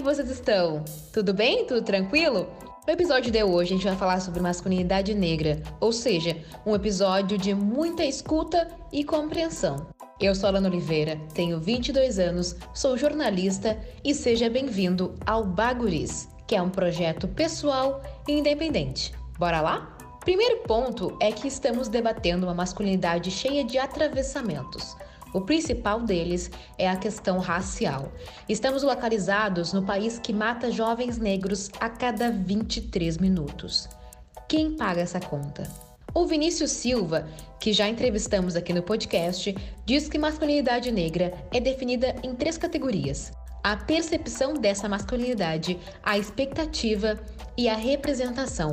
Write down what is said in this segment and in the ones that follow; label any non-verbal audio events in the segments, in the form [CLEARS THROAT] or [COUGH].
Que vocês estão? Tudo bem? Tudo tranquilo? No episódio de hoje, a gente vai falar sobre masculinidade negra, ou seja, um episódio de muita escuta e compreensão. Eu sou Alana Oliveira, tenho 22 anos, sou jornalista e seja bem-vindo ao Baguris, que é um projeto pessoal e independente. Bora lá? Primeiro ponto é que estamos debatendo uma masculinidade cheia de atravessamentos. O principal deles é a questão racial. Estamos localizados no país que mata jovens negros a cada 23 minutos. Quem paga essa conta? O Vinícius Silva, que já entrevistamos aqui no podcast, diz que masculinidade negra é definida em três categorias: a percepção dessa masculinidade, a expectativa e a representação.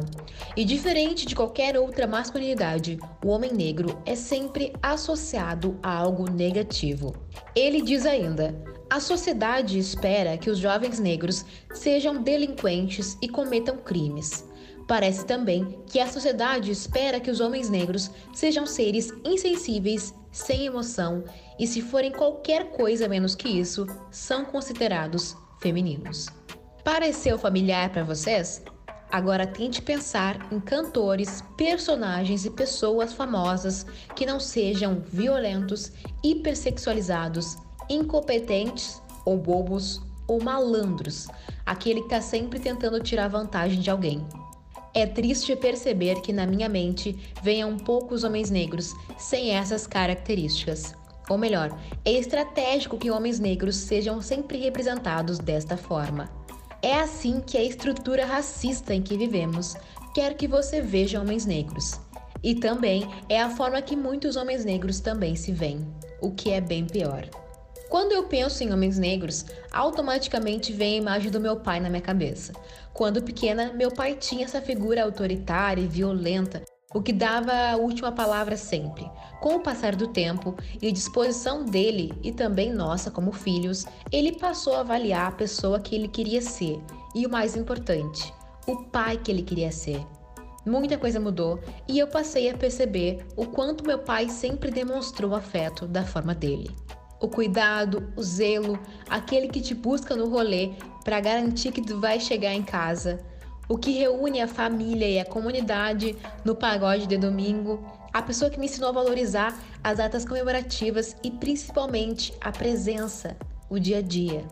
E diferente de qualquer outra masculinidade, o homem negro é sempre associado a algo negativo. Ele diz ainda: a sociedade espera que os jovens negros sejam delinquentes e cometam crimes. Parece também que a sociedade espera que os homens negros sejam seres insensíveis, sem emoção e, se forem qualquer coisa menos que isso, são considerados femininos. Pareceu familiar para vocês? Agora tente pensar em cantores, personagens e pessoas famosas que não sejam violentos, hipersexualizados, incompetentes ou bobos ou malandros, aquele que está sempre tentando tirar vantagem de alguém. É triste perceber que na minha mente venham poucos homens negros sem essas características. Ou melhor, é estratégico que homens negros sejam sempre representados desta forma. É assim que a estrutura racista em que vivemos quer que você veja homens negros. E também é a forma que muitos homens negros também se veem, o que é bem pior. Quando eu penso em homens negros, automaticamente vem a imagem do meu pai na minha cabeça. Quando pequena, meu pai tinha essa figura autoritária e violenta, o que dava a última palavra sempre. Com o passar do tempo e disposição dele e também nossa como filhos, ele passou a avaliar a pessoa que ele queria ser e o mais importante, o pai que ele queria ser. Muita coisa mudou e eu passei a perceber o quanto meu pai sempre demonstrou afeto da forma dele o cuidado, o zelo, aquele que te busca no rolê para garantir que tu vai chegar em casa, o que reúne a família e a comunidade no pagode de domingo, a pessoa que me ensinou a valorizar as datas comemorativas e principalmente a presença, o dia a dia.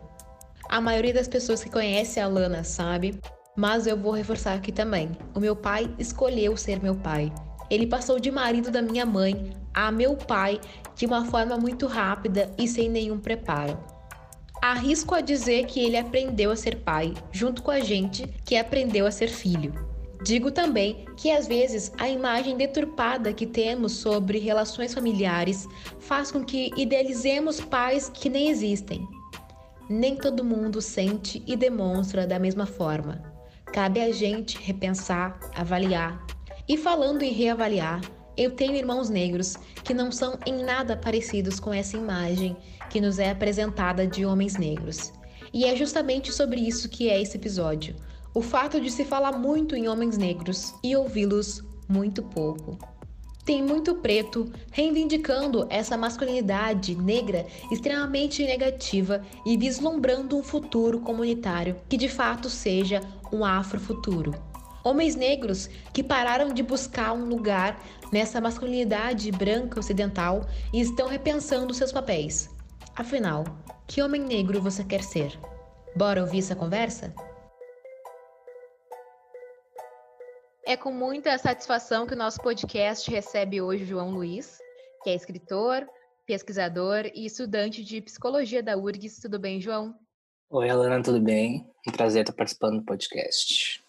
A maioria das pessoas que conhece a Lana sabe, mas eu vou reforçar aqui também. O meu pai escolheu ser meu pai. Ele passou de marido da minha mãe a meu pai de uma forma muito rápida e sem nenhum preparo. Arrisco a dizer que ele aprendeu a ser pai, junto com a gente que aprendeu a ser filho. Digo também que às vezes a imagem deturpada que temos sobre relações familiares faz com que idealizemos pais que nem existem. Nem todo mundo sente e demonstra da mesma forma. Cabe a gente repensar, avaliar. E falando em reavaliar, eu tenho irmãos negros que não são em nada parecidos com essa imagem que nos é apresentada de homens negros. E é justamente sobre isso que é esse episódio: o fato de se falar muito em homens negros e ouvi-los muito pouco. Tem muito preto reivindicando essa masculinidade negra extremamente negativa e vislumbrando um futuro comunitário que de fato seja um afrofuturo. Homens negros que pararam de buscar um lugar nessa masculinidade branca ocidental e estão repensando seus papéis. Afinal, que homem negro você quer ser? Bora ouvir essa conversa? É com muita satisfação que o nosso podcast recebe hoje o João Luiz, que é escritor, pesquisador e estudante de psicologia da URGS. Tudo bem, João? Oi, Alana, tudo bem? Um prazer estar participando do podcast.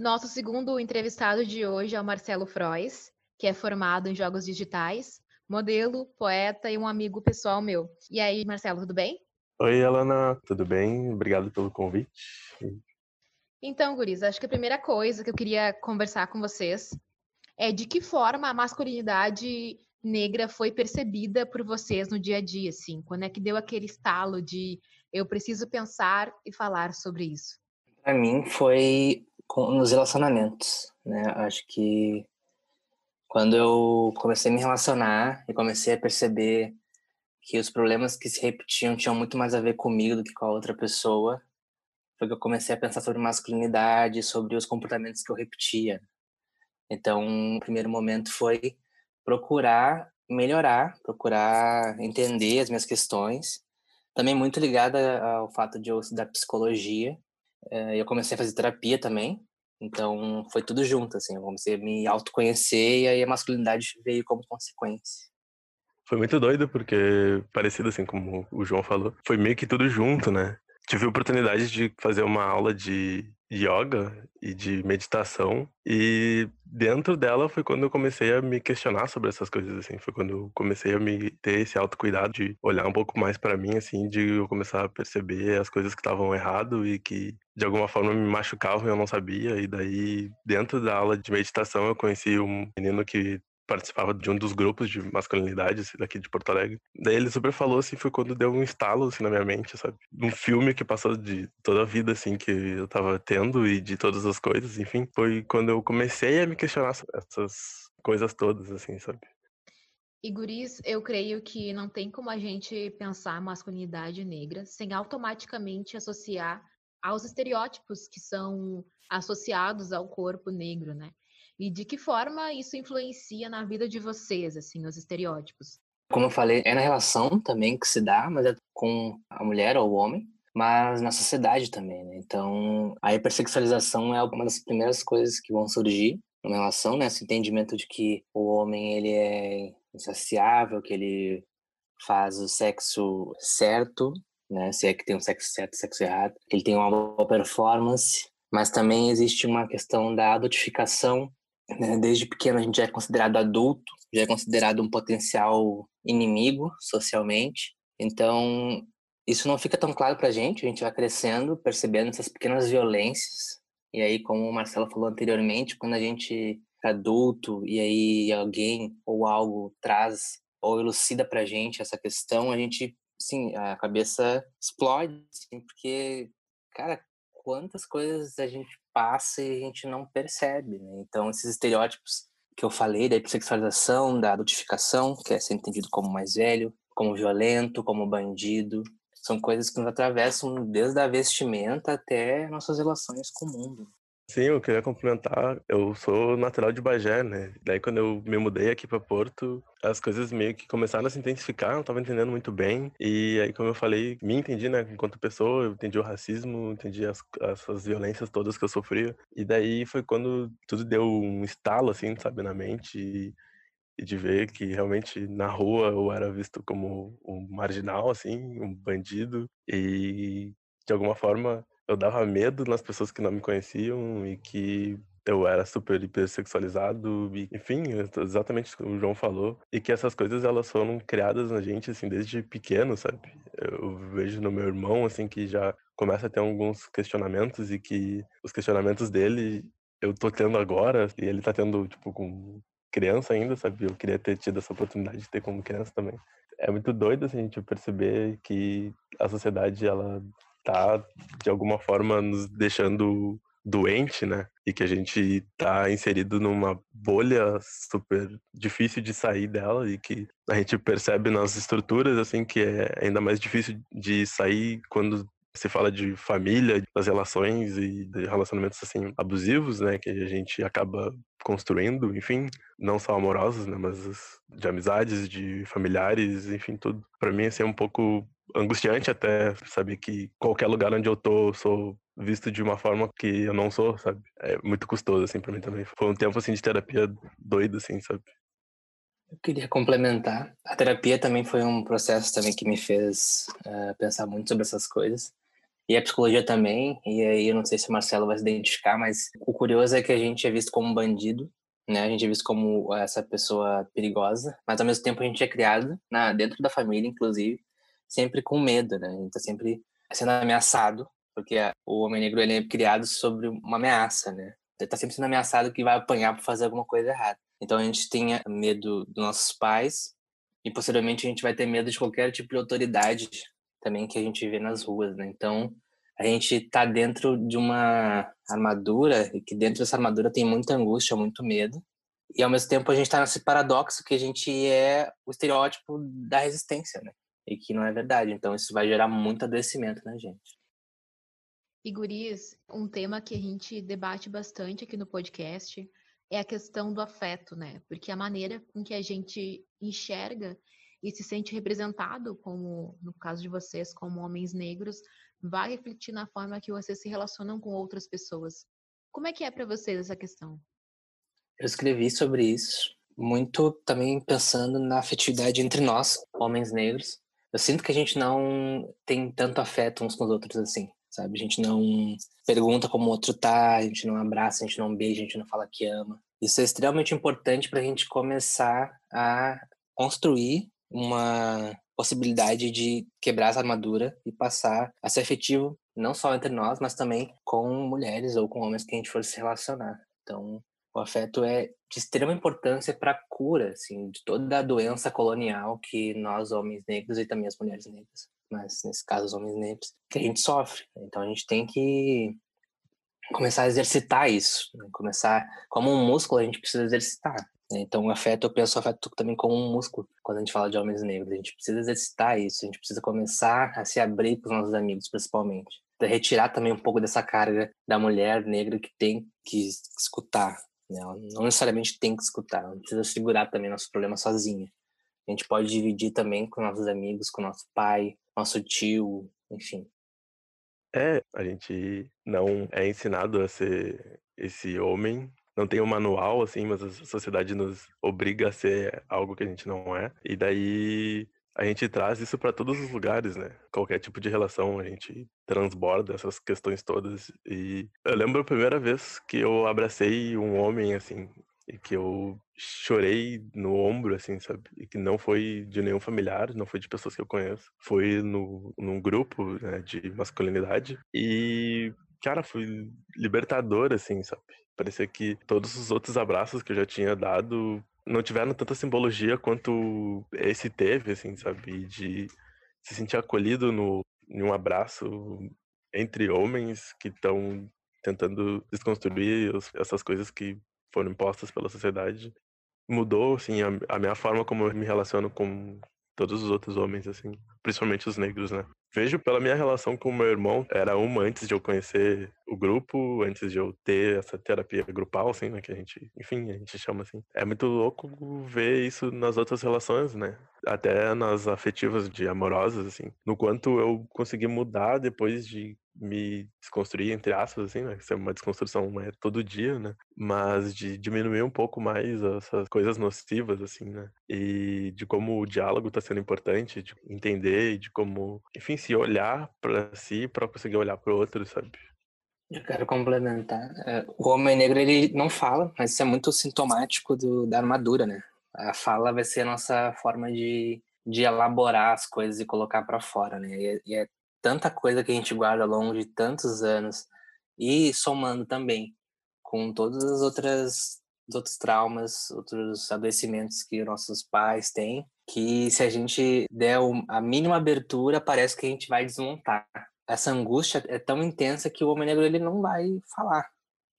Nosso segundo entrevistado de hoje é o Marcelo Frois, que é formado em jogos digitais, modelo, poeta e um amigo pessoal meu. E aí, Marcelo, tudo bem? Oi, Alana, tudo bem? Obrigado pelo convite. Então, Guris, acho que a primeira coisa que eu queria conversar com vocês é de que forma a masculinidade negra foi percebida por vocês no dia a dia, assim? Quando é que deu aquele estalo de eu preciso pensar e falar sobre isso? Para mim foi nos relacionamentos, né? Acho que quando eu comecei a me relacionar e comecei a perceber que os problemas que se repetiam tinham muito mais a ver comigo do que com a outra pessoa, foi que eu comecei a pensar sobre masculinidade, sobre os comportamentos que eu repetia. Então, o primeiro momento foi procurar melhorar, procurar entender as minhas questões. Também muito ligada ao fato de eu estudar psicologia. Eh, eu comecei a fazer terapia também, então foi tudo junto, assim. Eu comecei a me autoconhecer e aí a masculinidade veio como consequência. Foi muito doido, porque, parecido assim como o João falou, foi meio que tudo junto, né? Tive a oportunidade de fazer uma aula de yoga e de meditação e dentro dela foi quando eu comecei a me questionar sobre essas coisas assim. Foi quando eu comecei a me ter esse autocuidado de olhar um pouco mais para mim assim de eu começar a perceber as coisas que estavam errado e que de alguma forma me machucavam e eu não sabia. E daí dentro da aula de meditação eu conheci um menino que participava de um dos grupos de masculinidade assim, daqui de Porto Alegre. Daí ele super falou assim, foi quando deu um estalo assim na minha mente, sabe? Um filme que passou de toda a vida assim que eu tava tendo e de todas as coisas, enfim, foi quando eu comecei a me questionar essas coisas todas assim, sabe? E guris, eu creio que não tem como a gente pensar masculinidade negra sem automaticamente associar aos estereótipos que são associados ao corpo negro, né? E de que forma isso influencia na vida de vocês, assim, os estereótipos? Como eu falei, é na relação também que se dá, mas é com a mulher ou o homem, mas na sociedade também, né? Então, a hipersexualização é uma das primeiras coisas que vão surgir numa relação, né? Esse entendimento de que o homem, ele é insaciável, que ele faz o sexo certo, né? Se é que tem um sexo certo sexo errado, que ele tem uma boa performance, mas também existe uma questão da adultificação né? Desde pequeno a gente já é considerado adulto, já é considerado um potencial inimigo socialmente. Então, isso não fica tão claro para a gente, a gente vai crescendo, percebendo essas pequenas violências. E aí, como o Marcelo falou anteriormente, quando a gente é adulto e aí alguém ou algo traz ou elucida para a gente essa questão, a gente, sim, a cabeça explode, assim, porque, cara, quantas coisas a gente passa e a gente não percebe, né? Então, esses estereótipos que eu falei da hipersexualização, da adultificação, que é ser entendido como mais velho, como violento, como bandido, são coisas que nos atravessam desde a vestimenta até nossas relações com o mundo. Sim, eu queria complementar. Eu sou natural de Bagé, né? Daí, quando eu me mudei aqui para Porto, as coisas meio que começaram a se intensificar, não estava entendendo muito bem. E aí, como eu falei, me entendi, né? Enquanto pessoa, eu entendi o racismo, entendi as, essas violências todas que eu sofria. E daí foi quando tudo deu um estalo, assim, sabe, na mente. E, e de ver que realmente na rua eu era visto como um marginal, assim, um bandido. E de alguma forma eu dava medo nas pessoas que não me conheciam e que eu era super hipersexualizado, e, enfim, exatamente o que o João falou, e que essas coisas elas foram criadas na gente assim desde pequeno, sabe? Eu vejo no meu irmão assim que já começa a ter alguns questionamentos e que os questionamentos dele eu tô tendo agora e ele tá tendo tipo com criança ainda, sabe? Eu queria ter tido essa oportunidade de ter como criança também. É muito doido assim, a gente perceber que a sociedade ela tá de alguma forma nos deixando doente, né? E que a gente tá inserido numa bolha super difícil de sair dela e que a gente percebe nas estruturas assim que é ainda mais difícil de sair quando se fala de família, das relações e de relacionamentos assim abusivos, né, que a gente acaba construindo, enfim, não só amorosos, né, mas de amizades, de familiares, enfim, tudo. Para mim assim é um pouco angustiante até saber que qualquer lugar onde eu tô, eu sou visto de uma forma que eu não sou, sabe? É muito custoso, assim, pra mim também. Foi um tempo, assim, de terapia doido, assim, sabe? Eu queria complementar. A terapia também foi um processo também que me fez uh, pensar muito sobre essas coisas. E a psicologia também. E aí eu não sei se o Marcelo vai se identificar, mas o curioso é que a gente é visto como um bandido, né? A gente é visto como essa pessoa perigosa, mas ao mesmo tempo a gente é criado na, dentro da família, inclusive, sempre com medo, né? A gente tá sempre sendo ameaçado, porque o homem negro ele é criado sobre uma ameaça, né? Ele tá sempre sendo ameaçado que vai apanhar por fazer alguma coisa errada. Então a gente tem medo dos nossos pais e posteriormente a gente vai ter medo de qualquer tipo de autoridade também que a gente vê nas ruas, né? Então a gente está dentro de uma armadura e que dentro dessa armadura tem muita angústia, muito medo. E ao mesmo tempo a gente está nesse paradoxo que a gente é o estereótipo da resistência, né? E que não é verdade. Então isso vai gerar muito adoecimento na gente. E guris, um tema que a gente debate bastante aqui no podcast é a questão do afeto, né? Porque a maneira com que a gente enxerga e se sente representado, como no caso de vocês, como homens negros, vai refletir na forma que vocês se relacionam com outras pessoas. Como é que é para vocês essa questão? Eu escrevi sobre isso, muito também pensando na afetividade entre nós, homens negros. Eu sinto que a gente não tem tanto afeto uns com os outros assim, sabe? A gente não pergunta como o outro tá, a gente não abraça, a gente não beija, a gente não fala que ama. Isso é extremamente importante para a gente começar a construir uma possibilidade de quebrar essa armadura e passar a ser efetivo não só entre nós, mas também com mulheres ou com homens que a gente for se relacionar. Então, o afeto é de extrema importância para a cura, assim, de toda a doença colonial que nós homens negros e também as mulheres negras, mas nesse caso os homens negros, que a gente sofre. Então a gente tem que começar a exercitar isso, né? começar como um músculo a gente precisa exercitar. Né? Então, o afeto, eu penso o afeto também como um músculo, quando a gente fala de homens negros. A gente precisa exercitar isso, a gente precisa começar a se abrir com os nossos amigos, principalmente. Retirar também um pouco dessa carga da mulher negra que tem que escutar. Né? Não necessariamente tem que escutar, ela precisa segurar também nosso problema sozinha. A gente pode dividir também com nossos amigos, com nosso pai, nosso tio, enfim. É, a gente não é ensinado a ser esse homem não tem um manual, assim, mas a sociedade nos obriga a ser algo que a gente não é. E daí a gente traz isso para todos os lugares, né? Qualquer tipo de relação, a gente transborda essas questões todas. E eu lembro a primeira vez que eu abracei um homem, assim, e que eu chorei no ombro, assim, sabe? E que não foi de nenhum familiar, não foi de pessoas que eu conheço. Foi no, num grupo né, de masculinidade. E, cara, foi libertador, assim, sabe? Parecia que todos os outros abraços que eu já tinha dado não tiveram tanta simbologia quanto esse teve, assim, sabe? De se sentir acolhido no, em um abraço entre homens que estão tentando desconstruir os, essas coisas que foram impostas pela sociedade. Mudou, assim, a, a minha forma como eu me relaciono com todos os outros homens, assim, principalmente os negros, né? Vejo pela minha relação com o meu irmão, era uma antes de eu conhecer o grupo, antes de eu ter essa terapia grupal, assim, né, que a gente, enfim, a gente chama assim. É muito louco ver isso nas outras relações, né? Até nas afetivas de amorosas, assim. No quanto eu consegui mudar depois de me desconstruir, entre aspas, assim, né? Isso é uma desconstrução é todo dia, né? Mas de diminuir um pouco mais essas coisas nocivas, assim, né? E de como o diálogo está sendo importante, de entender de como, enfim, se olhar para si para conseguir olhar para o outro, sabe? Eu quero complementar. É, o homem negro ele não fala, mas isso é muito sintomático do, da armadura, né? A fala vai ser a nossa forma de, de elaborar as coisas e colocar para fora, né? E, e é tanta coisa que a gente guarda ao longo de tantos anos e somando também com todas as outras os outros traumas, outros adoecimentos que nossos pais têm, que se a gente der a mínima abertura, parece que a gente vai desmontar. Essa angústia é tão intensa que o homem negro ele não vai falar.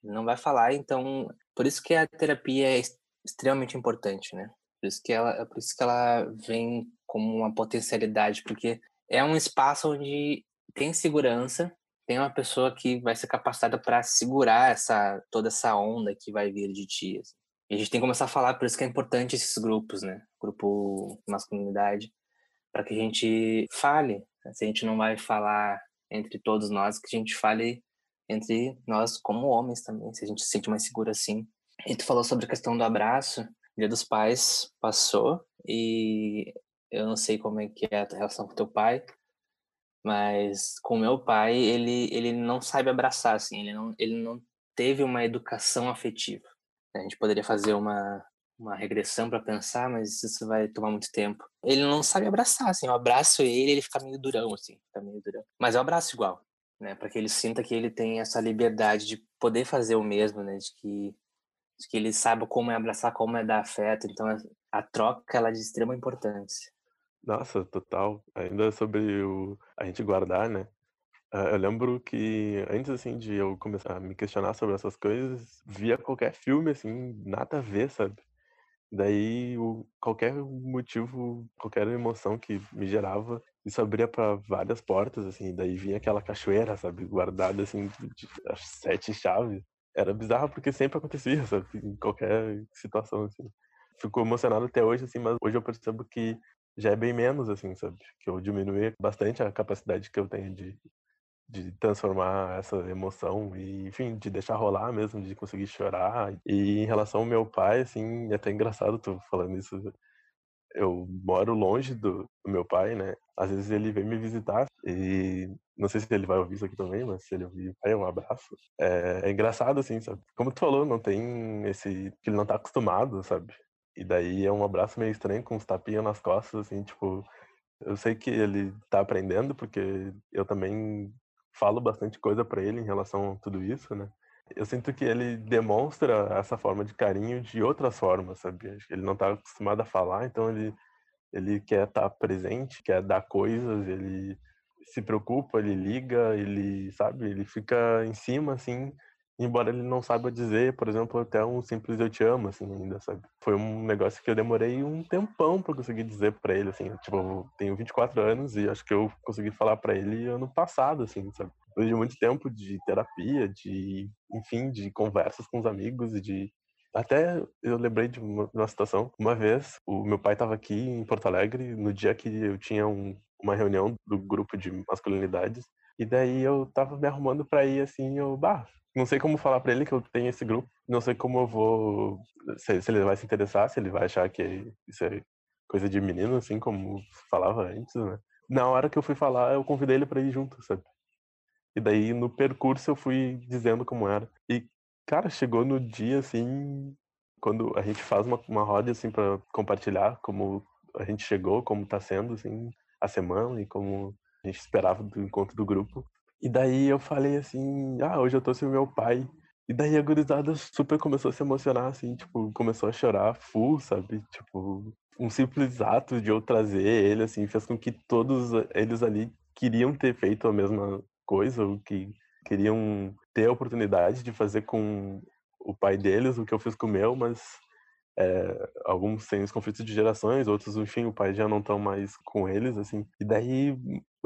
Ele não vai falar, então, por isso que a terapia é extremamente importante, né? Por isso que ela, por isso que ela vem como uma potencialidade, porque é um espaço onde tem segurança, tem uma pessoa que vai ser capacitada para segurar essa toda essa onda que vai vir de ti. Assim. E a gente tem que começar a falar, por isso que é importante esses grupos, né? Grupo masculinidade, para que a gente fale. Né? Se a gente não vai falar entre todos nós, que a gente fale entre nós como homens também, se a gente se sente mais seguro assim. E tu falou sobre a questão do abraço, Dia dos Pais passou e eu não sei como é que é a tua relação com teu pai, mas com meu pai, ele, ele não sabe abraçar, assim, ele não, ele não teve uma educação afetiva. A gente poderia fazer uma, uma regressão para pensar, mas isso vai tomar muito tempo. Ele não sabe abraçar, assim, eu abraço ele, ele fica meio durão, assim, fica meio durão. Mas eu abraço igual, né, para que ele sinta que ele tem essa liberdade de poder fazer o mesmo, né, de que, de que ele saiba como é abraçar, como é dar afeto. Então, a, troca, ela é de extrema importância. Nossa, total. Ainda sobre o a gente guardar, né? Ah, eu lembro que antes, assim, de eu começar a me questionar sobre essas coisas, via qualquer filme, assim, nada a ver, sabe? Daí, o, qualquer motivo, qualquer emoção que me gerava, isso abria para várias portas, assim. Daí vinha aquela cachoeira, sabe? Guardada, assim, de as sete chaves. Era bizarro porque sempre acontecia, sabe? Em qualquer situação, assim. Fico emocionado até hoje, assim, mas hoje eu percebo que já é bem menos, assim, sabe? Que eu diminui bastante a capacidade que eu tenho de, de transformar essa emoção e, enfim, de deixar rolar mesmo, de conseguir chorar. E em relação ao meu pai, assim, é até engraçado tu falando isso. Eu moro longe do, do meu pai, né? Às vezes ele vem me visitar e não sei se ele vai ouvir isso aqui também, mas se ele ouvir, pai, um abraço. É, é engraçado, assim, sabe? Como tu falou, não tem esse. que ele não tá acostumado, sabe? E daí é um abraço meio estranho, com uns tapinhas nas costas, assim, tipo. Eu sei que ele tá aprendendo, porque eu também falo bastante coisa para ele em relação a tudo isso, né? Eu sinto que ele demonstra essa forma de carinho de outras formas, sabe? Ele não tá acostumado a falar, então ele, ele quer estar tá presente, quer dar coisas, ele se preocupa, ele liga, ele, sabe? Ele fica em cima, assim, embora ele não saiba dizer, por exemplo, até um simples eu te amo, assim, ainda, sabe? Foi um negócio que eu demorei um tempão para conseguir dizer para ele, assim, tipo, eu tenho 24 anos e acho que eu consegui falar para ele ano passado, assim, sabe? Depois de muito tempo de terapia, de, enfim, de conversas com os amigos e de até eu lembrei de uma, uma situação. Uma vez, o meu pai estava aqui em Porto Alegre no dia que eu tinha um, uma reunião do grupo de masculinidades. E daí eu tava me arrumando para ir assim, eu, bah, não sei como falar para ele que eu tenho esse grupo, não sei como eu vou, se, se, ele vai se interessar, se ele vai achar que isso é coisa de menino, assim como falava antes, né? Na hora que eu fui falar, eu convidei ele para ir junto, sabe? E daí no percurso eu fui dizendo como era. E, cara, chegou no dia assim, quando a gente faz uma, uma roda assim para compartilhar como a gente chegou, como tá sendo assim a semana e como gente esperava do encontro do grupo. E daí eu falei assim, ah, hoje eu tô sem meu pai. E daí a gurizada super começou a se emocionar, assim, tipo, começou a chorar full, sabe? Tipo, um simples ato de eu trazer ele, assim, fez com que todos eles ali queriam ter feito a mesma coisa, ou que queriam ter a oportunidade de fazer com o pai deles o que eu fiz com o meu, mas é, alguns têm os conflitos de gerações, outros, enfim, o pai já não estão mais com eles, assim. E daí,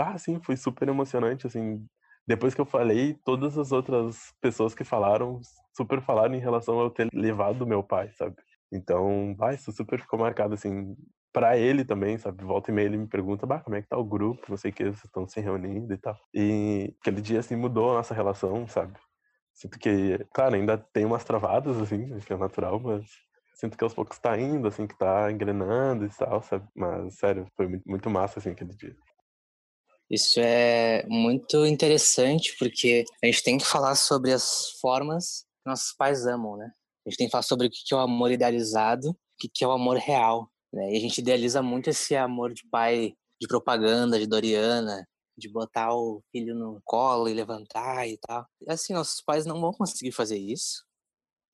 ah, assim, foi super emocionante, assim, depois que eu falei, todas as outras pessoas que falaram, super falaram em relação ao ter levado meu pai, sabe? Então, vai, isso super ficou marcado, assim, para ele também, sabe? Volta e meia ele me pergunta, bah, como é que tá o grupo, não sei o que, vocês estão se reunindo e tal. E aquele dia, assim, mudou a nossa relação, sabe? Sinto que, claro, ainda tem umas travadas, assim, acho que é natural, mas sinto que aos poucos tá indo, assim, que tá engrenando e tal, sabe? Mas, sério, foi muito massa, assim, aquele dia. Isso é muito interessante porque a gente tem que falar sobre as formas que nossos pais amam, né? A gente tem que falar sobre o que é o amor idealizado, o que é o amor real, né? E a gente idealiza muito esse amor de pai de propaganda, de Doriana, de botar o filho no colo e levantar e tal. Assim, nossos pais não vão conseguir fazer isso.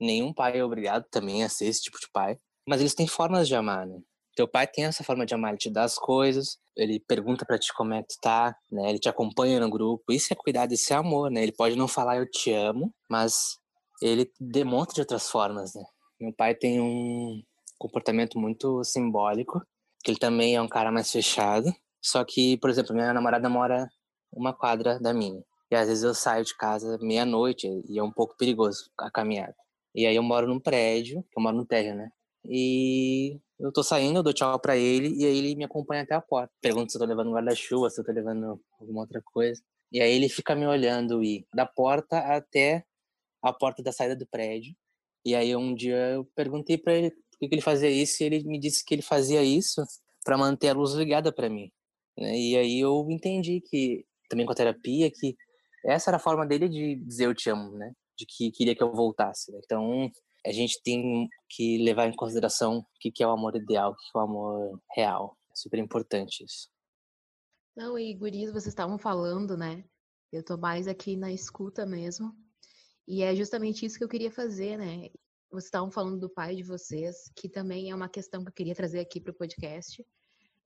Nenhum pai é obrigado também a ser esse tipo de pai. Mas eles têm formas de amar, né? Teu pai tem essa forma de amar, ele te dá as coisas, ele pergunta para ti como é que tu tá, né? Ele te acompanha no grupo. Isso é cuidado, isso é amor, né? Ele pode não falar eu te amo, mas ele demonstra de outras formas, né? Meu pai tem um comportamento muito simbólico, que ele também é um cara mais fechado. Só que, por exemplo, minha namorada mora uma quadra da minha. E às vezes eu saio de casa meia-noite e é um pouco perigoso a caminhada. E aí eu moro num prédio, eu moro no térreo, né? E eu tô saindo, eu dou tchau pra ele e aí ele me acompanha até a porta. Pergunta se eu tô levando guarda-chuva, se eu tô levando alguma outra coisa. E aí ele fica me olhando e da porta até a porta da saída do prédio. E aí um dia eu perguntei para ele por que, ele fazia isso, e ele me disse que ele fazia isso para manter a luz ligada para mim. Né? E aí eu entendi que, também com a terapia, que essa era a forma dele de dizer eu te amo, né? De que queria que eu voltasse. Né? Então, a gente tem que levar em consideração o que é o amor ideal, o que é o amor real. É super importante isso. Não, e guris, vocês estavam falando, né? Eu tô mais aqui na escuta mesmo. E é justamente isso que eu queria fazer, né? Vocês estavam falando do pai de vocês, que também é uma questão que eu queria trazer aqui para o podcast.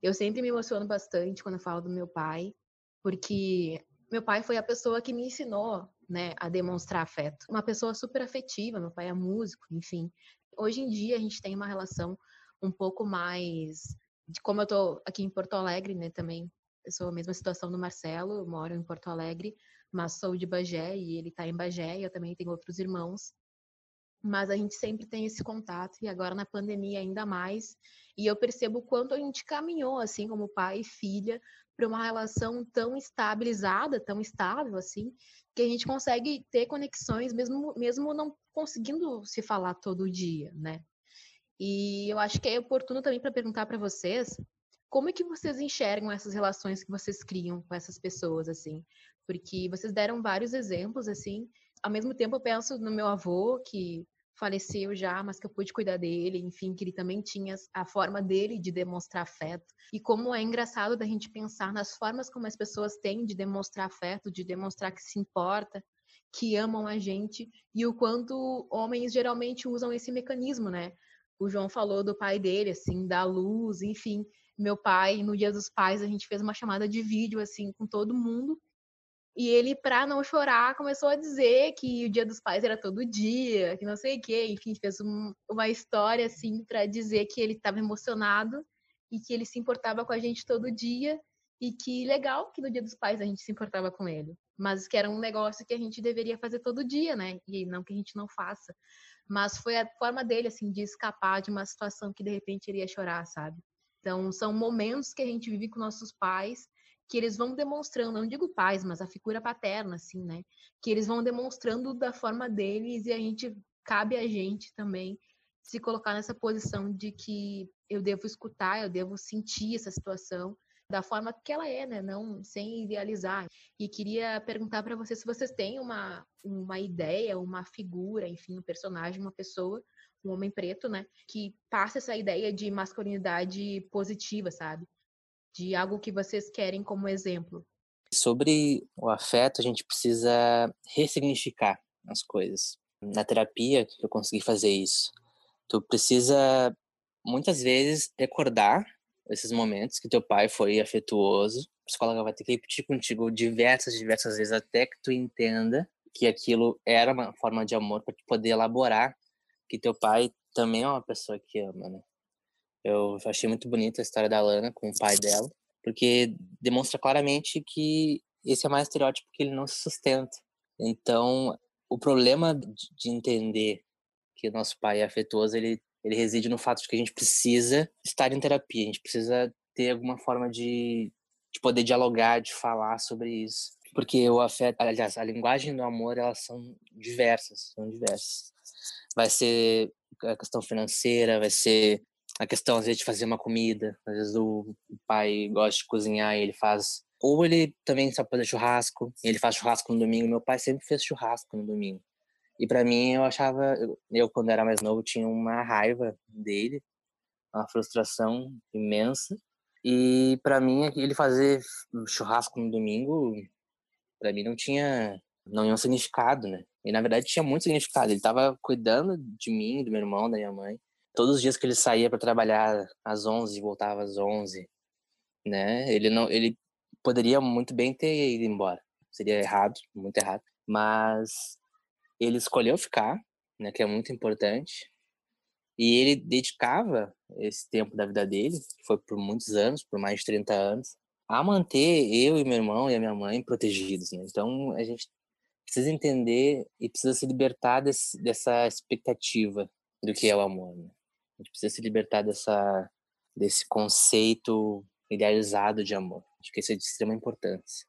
Eu sempre me emociono bastante quando eu falo do meu pai, porque meu pai foi a pessoa que me ensinou, né, a demonstrar afeto. Uma pessoa super afetiva, meu pai é músico, enfim. Hoje em dia a gente tem uma relação um pouco mais de como eu tô aqui em Porto Alegre, né, também eu sou a mesma situação do Marcelo, eu moro em Porto Alegre, mas sou de Bagé e ele está em Bagé, e eu também tenho outros irmãos. Mas a gente sempre tem esse contato e agora na pandemia ainda mais. E eu percebo o quanto a gente caminhou assim como pai e filha para uma relação tão estabilizada, tão estável assim, que a gente consegue ter conexões mesmo mesmo não conseguindo se falar todo dia, né? E eu acho que é oportuno também para perguntar para vocês como é que vocês enxergam essas relações que vocês criam com essas pessoas, assim? Porque vocês deram vários exemplos, assim. Ao mesmo tempo, eu penso no meu avô, que faleceu já, mas que eu pude cuidar dele, enfim, que ele também tinha a forma dele de demonstrar afeto. E como é engraçado da gente pensar nas formas como as pessoas têm de demonstrar afeto, de demonstrar que se importa, que amam a gente, e o quanto homens geralmente usam esse mecanismo, né? O João falou do pai dele, assim, da luz, enfim meu pai, no Dia dos Pais, a gente fez uma chamada de vídeo, assim, com todo mundo. E ele, pra não chorar, começou a dizer que o Dia dos Pais era todo dia, que não sei o quê. Enfim, fez um, uma história, assim, para dizer que ele estava emocionado e que ele se importava com a gente todo dia. E que legal que no Dia dos Pais a gente se importava com ele. Mas que era um negócio que a gente deveria fazer todo dia, né? E não que a gente não faça. Mas foi a forma dele, assim, de escapar de uma situação que de repente ele ia chorar, sabe? Então, são momentos que a gente vive com nossos pais que eles vão demonstrando, não digo pais, mas a figura paterna, assim, né? Que eles vão demonstrando da forma deles e a gente, cabe a gente também se colocar nessa posição de que eu devo escutar, eu devo sentir essa situação da forma que ela é, né? Não sem idealizar. E queria perguntar para vocês se vocês têm uma, uma ideia, uma figura, enfim, um personagem, uma pessoa um homem preto, né? Que passa essa ideia de masculinidade positiva, sabe? De algo que vocês querem como exemplo. Sobre o afeto, a gente precisa ressignificar as coisas. Na terapia, eu consegui fazer isso. Tu precisa, muitas vezes, recordar esses momentos que teu pai foi afetuoso. A psicóloga vai ter que repetir contigo diversas, diversas vezes até que tu entenda que aquilo era uma forma de amor para poder elaborar que teu pai também é uma pessoa que ama, né? Eu achei muito bonita a história da Lana com o pai dela, porque demonstra claramente que esse é mais estereótipo que ele não se sustenta. Então, o problema de entender que o nosso pai é afetuoso, ele, ele reside no fato de que a gente precisa estar em terapia, a gente precisa ter alguma forma de, de poder dialogar, de falar sobre isso. Porque o afeto, aliás, a linguagem do amor, elas são diversas, são diversas vai ser a questão financeira, vai ser a questão, às vezes, de fazer uma comida. Às vezes o pai gosta de cozinhar e ele faz. Ou ele também sabe fazer churrasco, ele faz churrasco no domingo. Meu pai sempre fez churrasco no domingo. E para mim, eu achava. Eu, quando era mais novo, tinha uma raiva dele, uma frustração imensa. E para mim, ele fazer churrasco no domingo, para mim não tinha não tinha um significado, né? E na verdade tinha muito significado. Ele estava cuidando de mim, do meu irmão, da minha mãe. Todos os dias que ele saía para trabalhar às 11 e voltava às 11, né? Ele não ele poderia muito bem ter ido embora. Seria errado, muito errado, mas ele escolheu ficar, né, que é muito importante. E ele dedicava esse tempo da vida dele, que foi por muitos anos, por mais de 30 anos, a manter eu e meu irmão e a minha mãe protegidos, né? Então a gente precisa entender e precisa se libertar desse, dessa expectativa do que é o amor. Né? A gente precisa se libertar dessa, desse conceito idealizado de amor. Acho que isso é de extrema importância.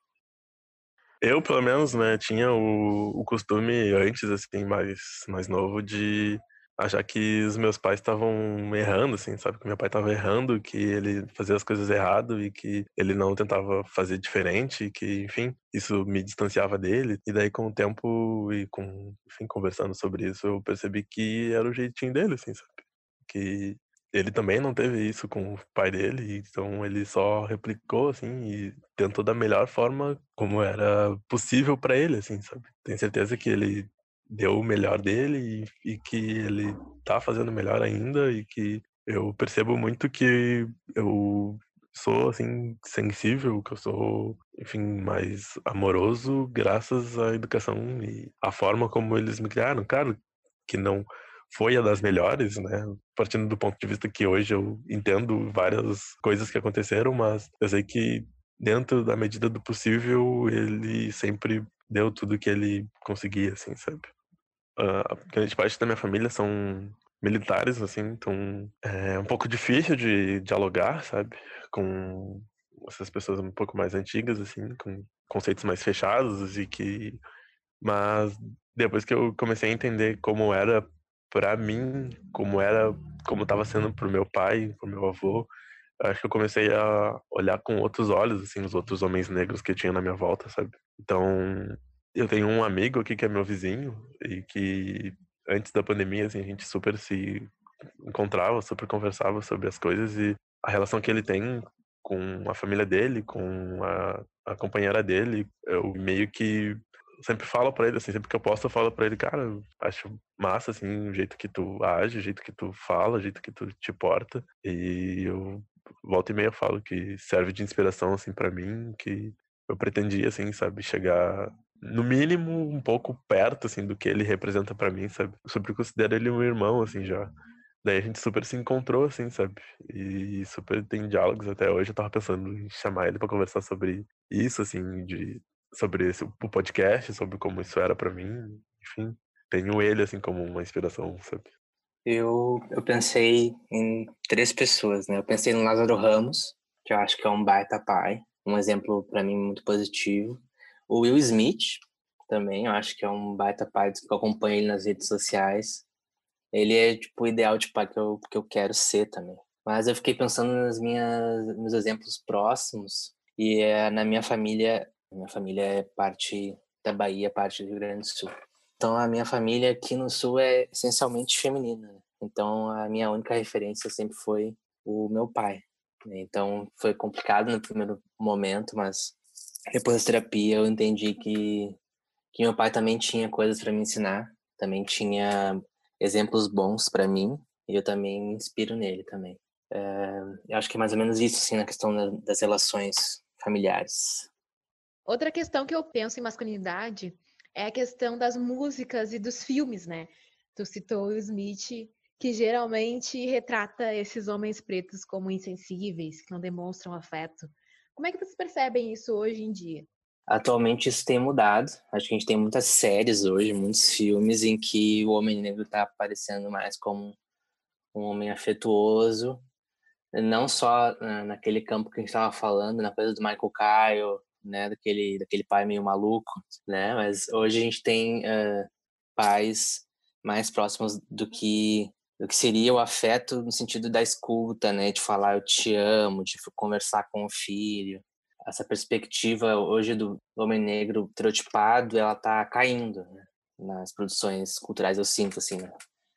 Eu, pelo menos, né, tinha o, o costume antes, assim, mais, mais novo, de achar que os meus pais estavam errando, assim, sabe? Que meu pai estava errando, que ele fazia as coisas errado e que ele não tentava fazer diferente, que, enfim, isso me distanciava dele. E daí, com o tempo e com, enfim, conversando sobre isso, eu percebi que era o jeitinho dele, assim, sabe? Que ele também não teve isso com o pai dele, então ele só replicou, assim, e tentou da melhor forma como era possível para ele, assim, sabe? Tenho certeza que ele deu o melhor dele e, e, que ele tá fazendo melhor ainda e que eu percebo muito que eu sou assim sensível, que eu sou, enfim, mais amoroso graças à educação e à forma como eles me criaram, claro, que não foi a das melhores, né? Partindo do ponto de vista que hoje eu entendo várias coisas que aconteceram, mas eu sei que dentro da medida do possível ele sempre deu tudo que ele conseguia, assim, sabe? a grande parte da minha família são militares, assim, então é um pouco difícil de dialogar, sabe, com essas pessoas um pouco mais antigas, assim, com conceitos mais fechados e que... Mas depois que eu comecei a entender como era para mim, como era, como estava sendo pro meu pai, pro meu avô, acho que eu comecei a olhar com outros olhos, assim, os outros homens negros que tinha na minha volta, sabe? Então, eu tenho um amigo aqui que é meu vizinho e que antes da pandemia, assim, a gente super se encontrava, super conversava sobre as coisas e a relação que ele tem com a família dele, com a, a companheira dele, eu meio que sempre falo para ele, assim, sempre que eu posso eu falo para ele, cara, acho massa, assim, o jeito que tu age, o jeito que tu fala, o jeito que tu te porta e eu volta e meia falo que serve de inspiração, assim, para mim, que eu pretendia, assim, sabe, chegar no mínimo, um pouco perto, assim, do que ele representa para mim, sabe? Eu super considero ele um irmão, assim, já. Daí a gente super se encontrou, assim, sabe? E super tem diálogos até hoje. Eu tava pensando em chamar ele para conversar sobre isso, assim, de sobre esse, o podcast, sobre como isso era para mim. Enfim, tenho ele, assim, como uma inspiração, sabe? Eu, eu pensei em três pessoas, né? Eu pensei no Lázaro Ramos, que eu acho que é um baita pai, um exemplo para mim muito positivo. O Will Smith também, eu acho que é um baita pai que eu acompanho ele nas redes sociais. Ele é tipo o ideal de pai que eu, que eu quero ser também. Mas eu fiquei pensando nas minhas meus exemplos próximos e é, na minha família, minha família é parte da Bahia, parte do Rio Grande do Sul. Então a minha família aqui no sul é essencialmente feminina. Né? Então a minha única referência sempre foi o meu pai. Então foi complicado no primeiro momento, mas depois da terapia, eu entendi que, que meu pai também tinha coisas para me ensinar, também tinha exemplos bons para mim, e eu também me inspiro nele também. É, eu acho que é mais ou menos isso, assim, na questão da, das relações familiares. Outra questão que eu penso em masculinidade é a questão das músicas e dos filmes, né? Tu citou o Smith, que geralmente retrata esses homens pretos como insensíveis, que não demonstram afeto. Como é que vocês percebem isso hoje em dia? Atualmente isso tem mudado. Acho que a gente tem muitas séries hoje, muitos filmes em que o homem negro está aparecendo mais como um homem afetuoso, não só naquele campo que a gente estava falando, na coisa do Michael Kyle, né, daquele, daquele pai meio maluco, né, mas hoje a gente tem uh, pais mais próximos do que do que seria o afeto no sentido da escuta, né, de falar eu te amo, de conversar com o filho. Essa perspectiva hoje do homem negro estereotipado, ela tá caindo né, nas produções culturais, eu sinto assim, né?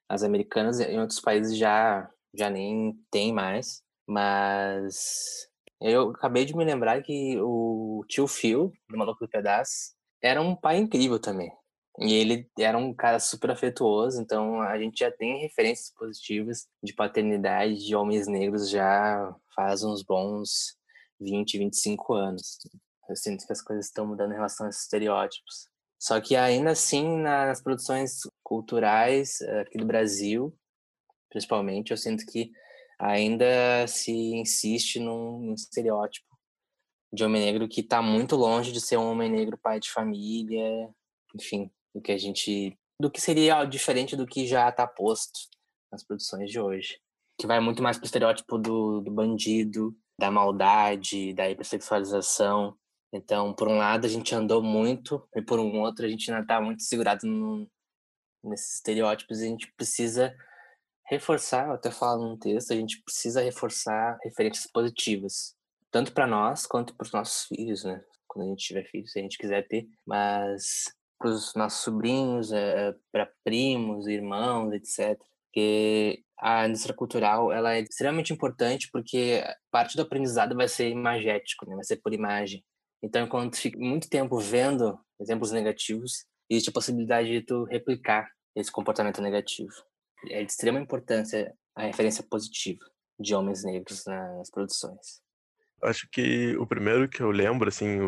As americanas em outros países já já nem tem mais, mas eu acabei de me lembrar que o tio Phil, do Maluco do Pedaço, era um pai incrível também. E ele era um cara super afetuoso, então a gente já tem referências positivas de paternidade de homens negros já faz uns bons 20, 25 anos. Eu sinto que as coisas estão mudando em relação a esses estereótipos. Só que ainda assim, nas produções culturais eh, aqui do Brasil, principalmente, eu sinto que ainda se insiste num, estereótipo de homem negro que está muito longe de ser um homem negro pai de família, enfim, do que a gente do que seria diferente do que já está posto nas produções de hoje. Que vai muito mais pro estereótipo do, do bandido da maldade da hipersexualização. Então por um lado a gente andou muito e por um outro a gente ainda está muito segurado no, nesses estereótipos e a gente precisa reforçar, eu até falo num texto, a gente precisa reforçar referências positivas, tanto para nós quanto para os nossos filhos, né? Quando a gente tiver filhos, se a gente quiser ter, mas para os nossos sobrinhos, é, para primos, irmãos, etc. Porque a indústria cultural ela é extremamente importante porque parte do aprendizado vai ser imagético, né? vai ser por imagem. Então, tu fica muito tempo vendo exemplos negativos, existe a possibilidade de tu replicar esse comportamento negativo. É de extrema importância a referência positiva de homens negros nas produções. Acho que o primeiro que eu lembro, assim,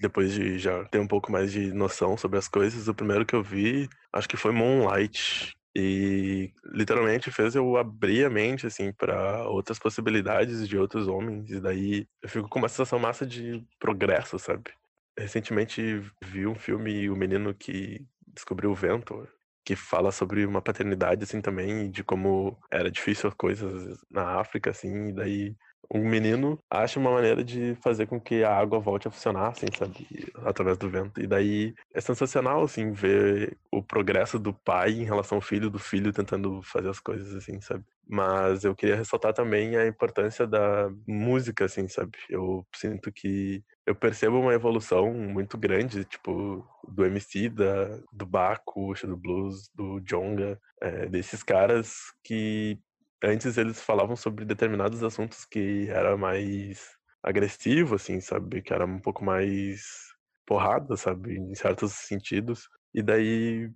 depois de já ter um pouco mais de noção sobre as coisas, o primeiro que eu vi, acho que foi Moonlight, e literalmente fez eu abrir a mente, assim, para outras possibilidades de outros homens. E daí eu fico com uma sensação massa de progresso, sabe? Recentemente vi um filme, O Menino que Descobriu o Vento, que fala sobre uma paternidade, assim, também, de como era difícil as coisas na África, assim, e daí um menino acha uma maneira de fazer com que a água volte a funcionar, assim, sabe? Através do vento. E daí é sensacional, assim, ver o progresso do pai em relação ao filho, do filho tentando fazer as coisas, assim, sabe? Mas eu queria ressaltar também a importância da música, assim, sabe? Eu sinto que eu percebo uma evolução muito grande, tipo, do MC, da, do Baco, do Blues, do Jonga, é, desses caras que antes eles falavam sobre determinados assuntos que era mais agressivo, assim, sabe? Que era um pouco mais porrada, sabe? Em certos sentidos. E daí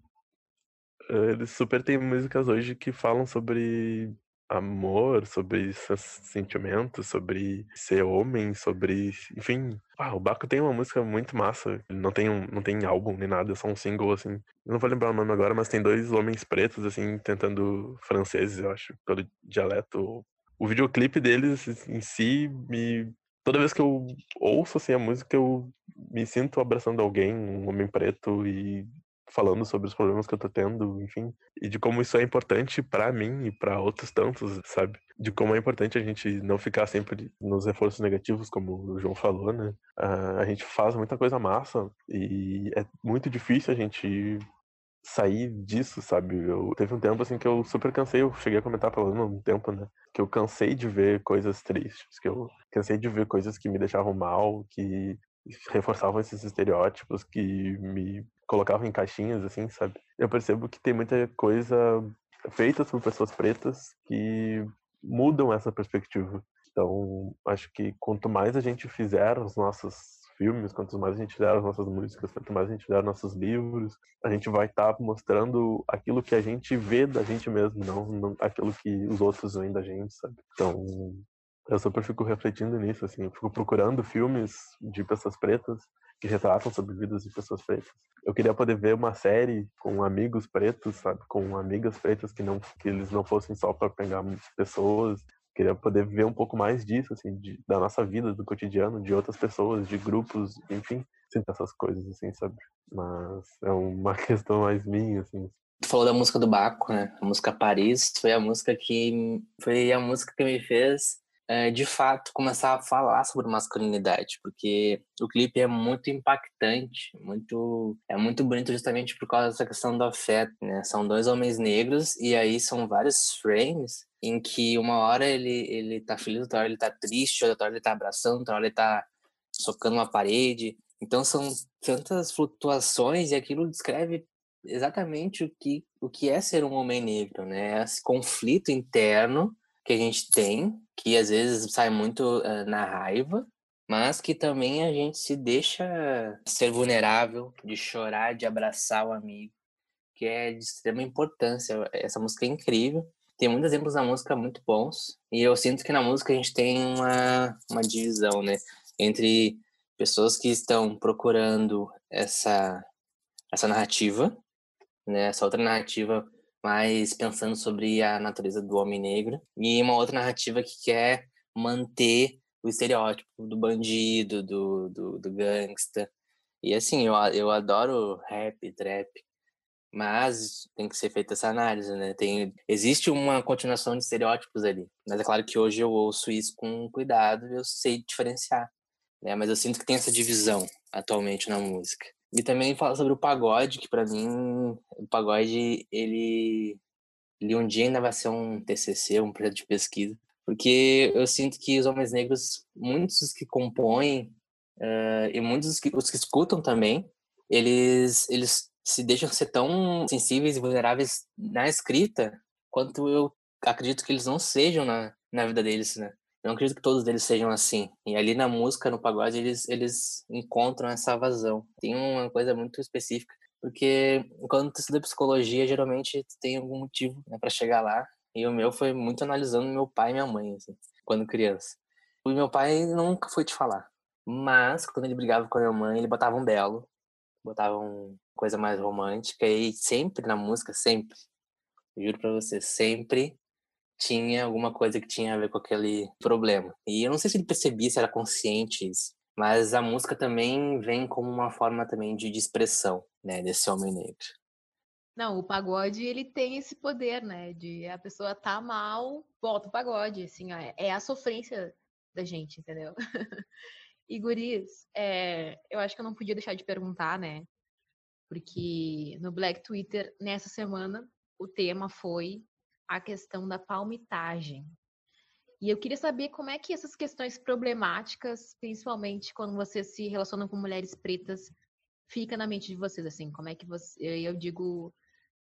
eles super têm músicas hoje que falam sobre amor, sobre sentimentos, sobre ser homem, sobre, enfim. Ah, o Baco tem uma música muito massa. Não tem um, não tem álbum nem nada, é só um single assim. Eu não vou lembrar o nome agora, mas tem dois homens pretos assim tentando franceses, eu acho, pelo dialeto. O videoclipe deles em si me toda vez que eu ouço assim a música eu me sinto abraçando alguém, um homem preto e falando sobre os problemas que eu tô tendo, enfim, e de como isso é importante para mim e para outros tantos, sabe? De como é importante a gente não ficar sempre nos reforços negativos, como o João falou, né? A gente faz muita coisa massa e é muito difícil a gente sair disso, sabe? Eu teve um tempo assim que eu super cansei, eu cheguei a comentar pelo menos um tempo, né? Que eu cansei de ver coisas tristes, que eu cansei de ver coisas que me deixavam mal, que reforçavam esses estereótipos que me colocavam em caixinhas, assim, sabe? Eu percebo que tem muita coisa feita por pessoas pretas que mudam essa perspectiva. Então, acho que quanto mais a gente fizer os nossos filmes, quanto mais a gente fizer as nossas músicas, quanto mais a gente fizer nossos livros, a gente vai estar tá mostrando aquilo que a gente vê da gente mesmo, não, não aquilo que os outros veem da gente, sabe? Então, eu super fico refletindo nisso, assim, eu fico procurando filmes de pessoas pretas que retratam sobre vidas de pessoas pretas. Eu queria poder ver uma série com amigos pretos, sabe, com amigas pretas que não que eles não fossem só para pegar pessoas. Eu queria poder ver um pouco mais disso, assim, de, da nossa vida, do cotidiano, de outras pessoas, de grupos, enfim, assim, essas coisas, assim, sabe. Mas é uma [LAUGHS] questão mais minha, assim. Tu falou da música do Baco, né? A música Paris foi a música que foi a música que me fez é, de fato começar a falar sobre masculinidade, porque o clipe é muito impactante, muito é muito bonito justamente por causa dessa questão do afeto, né? São dois homens negros e aí são vários frames em que uma hora ele ele tá feliz, outra hora ele tá triste, outra hora ele tá abraçando, outra hora ele tá socando uma parede. Então são tantas flutuações e aquilo descreve exatamente o que o que é ser um homem negro, né? Esse conflito interno que a gente tem, que às vezes sai muito uh, na raiva, mas que também a gente se deixa ser vulnerável, de chorar, de abraçar o amigo, que é de extrema importância. Essa música é incrível. Tem muitos exemplos na música muito bons, e eu sinto que na música a gente tem uma, uma divisão, né? Entre pessoas que estão procurando essa, essa narrativa, né? Essa outra narrativa mais pensando sobre a natureza do homem negro, e uma outra narrativa que quer manter o estereótipo do bandido, do, do, do gangsta. E assim, eu, eu adoro rap, trap, mas tem que ser feita essa análise, né? Tem, existe uma continuação de estereótipos ali, mas é claro que hoje eu ouço isso com cuidado e eu sei diferenciar, né? Mas eu sinto que tem essa divisão atualmente na música. E também fala sobre o pagode, que para mim o pagode ele ele um dia ainda vai ser um TCC, um projeto de pesquisa, porque eu sinto que os homens negros, muitos que compõem uh, e muitos que, os que escutam também, eles eles se deixam ser tão sensíveis e vulneráveis na escrita quanto eu acredito que eles não sejam na, na vida deles, né? Não acredito que todos eles sejam assim. E ali na música, no pagode, eles, eles encontram essa vazão. Tem uma coisa muito específica. Porque quando tu estuda psicologia, geralmente tu tem algum motivo né, para chegar lá. E o meu foi muito analisando meu pai e minha mãe, assim, quando criança. O meu pai nunca foi te falar. Mas, quando ele brigava com a minha mãe, ele botava um belo. Botava uma coisa mais romântica. E sempre na música, sempre. Juro pra você, sempre tinha alguma coisa que tinha a ver com aquele problema. E eu não sei se ele percebia se era consciente isso, mas a música também vem como uma forma também de, de expressão, né, desse homem negro. Não, o pagode ele tem esse poder, né, de a pessoa tá mal, volta o pagode, assim, ó, é a sofrência da gente, entendeu? [LAUGHS] e guris, é, eu acho que eu não podia deixar de perguntar, né, porque no Black Twitter nessa semana o tema foi a questão da palmitagem. E eu queria saber como é que essas questões problemáticas, principalmente quando vocês se relacionam com mulheres pretas, fica na mente de vocês, assim, como é que você, eu digo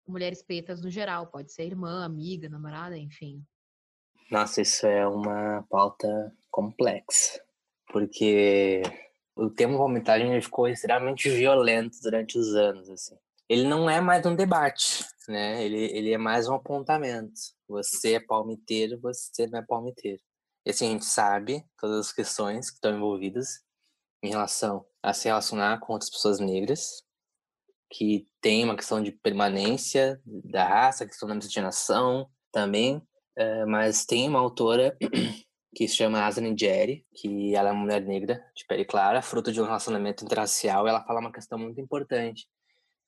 mulheres pretas no geral, pode ser irmã, amiga, namorada, enfim. Nossa, isso é uma pauta complexa, porque o tema palmitagem ficou extremamente violento durante os anos, assim ele não é mais um debate, né? Ele, ele é mais um apontamento. Você é palmiteiro, você não é palmiteiro. E assim, a gente sabe todas as questões que estão envolvidas em relação a se relacionar com outras pessoas negras, que tem uma questão de permanência da raça, questão da miscigenação também, é, mas tem uma autora [CLEARS THROAT] que se chama Asani Jerry, que ela é uma mulher negra, de pele clara, fruto de um relacionamento interracial, ela fala uma questão muito importante,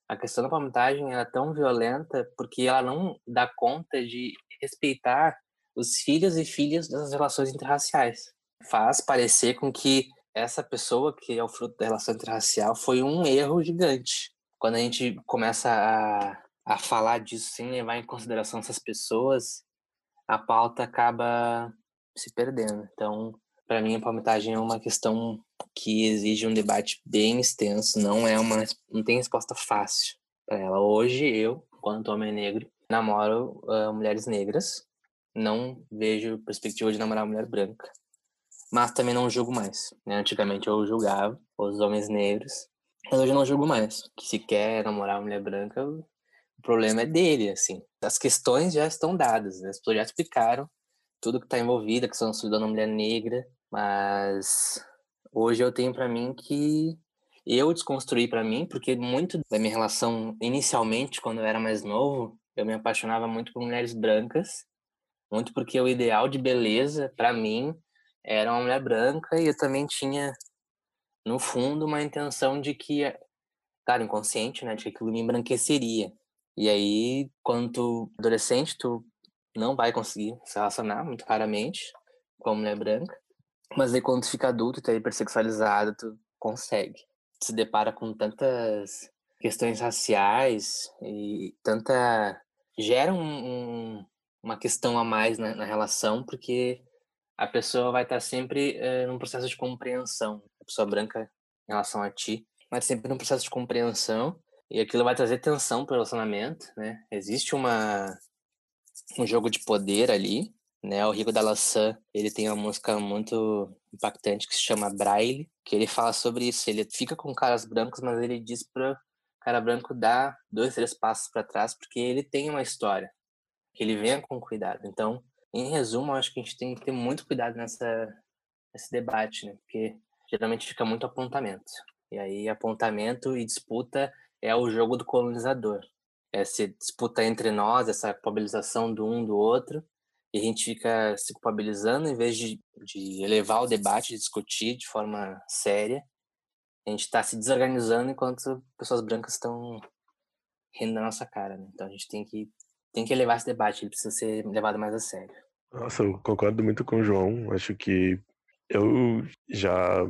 a questão da palmitagem é tão violenta porque ela não dá conta de respeitar os filhos e filhas das relações interraciais. Faz parecer com que essa pessoa que é o fruto da relação interracial foi um erro gigante. Quando a gente começa a, a falar disso sem levar em consideração essas pessoas, a pauta acaba se perdendo. Então, para mim, a palmitagem é uma questão que exige um debate bem extenso, não é uma não tem resposta fácil para ela. Hoje eu, quanto homem negro, namoro uh, mulheres negras, não vejo perspectiva de namorar mulher branca. Mas também não julgo mais. Né? Antigamente eu julgava os homens negros, mas hoje eu não julgo mais. Que se quer namorar mulher branca, o problema é dele, assim. As questões já estão dadas, né? as pessoas já explicaram tudo que está envolvido, que são da mulher negra, mas hoje eu tenho para mim que eu desconstruí para mim, porque muito da minha relação inicialmente, quando eu era mais novo, eu me apaixonava muito por mulheres brancas, muito porque o ideal de beleza para mim era uma mulher branca e eu também tinha no fundo uma intenção de que, claro, inconsciente, né, de que aquilo me embranqueceria. E aí, quando tu adolescente, tu não vai conseguir se relacionar muito raramente com a mulher branca. Mas aí quando tu fica adulto e tá hipersexualizado, tu consegue. Tu se depara com tantas questões raciais e tanta... Gera um, um, uma questão a mais na, na, relação, porque a pessoa vai estar tá sempre é, num processo de compreensão. A pessoa branca em relação a ti, mas sempre num processo de compreensão e aquilo vai trazer tensão para o relacionamento, né? Existe uma um jogo de poder ali, né? O Rico da Laçã, ele tem uma música muito impactante que se chama Braille, que ele fala sobre isso. Ele fica com caras brancos, mas ele diz para cara branco dar dois, três passos para trás, porque ele tem uma história, que ele venha com cuidado. Então, em resumo, acho que a gente tem que ter muito cuidado nessa nesse debate, né? Porque geralmente fica muito apontamento. E aí apontamento e disputa é o jogo do colonizador. É se disputa entre nós essa culpabilização do um do outro e a gente fica se culpabilizando em vez de, de elevar o debate, de discutir de forma séria. A gente está se desorganizando enquanto pessoas brancas estão rindo da nossa cara. Né? Então a gente tem que, tem que elevar esse debate, ele precisa ser levado mais a sério. Nossa, eu concordo muito com o João. Acho que eu já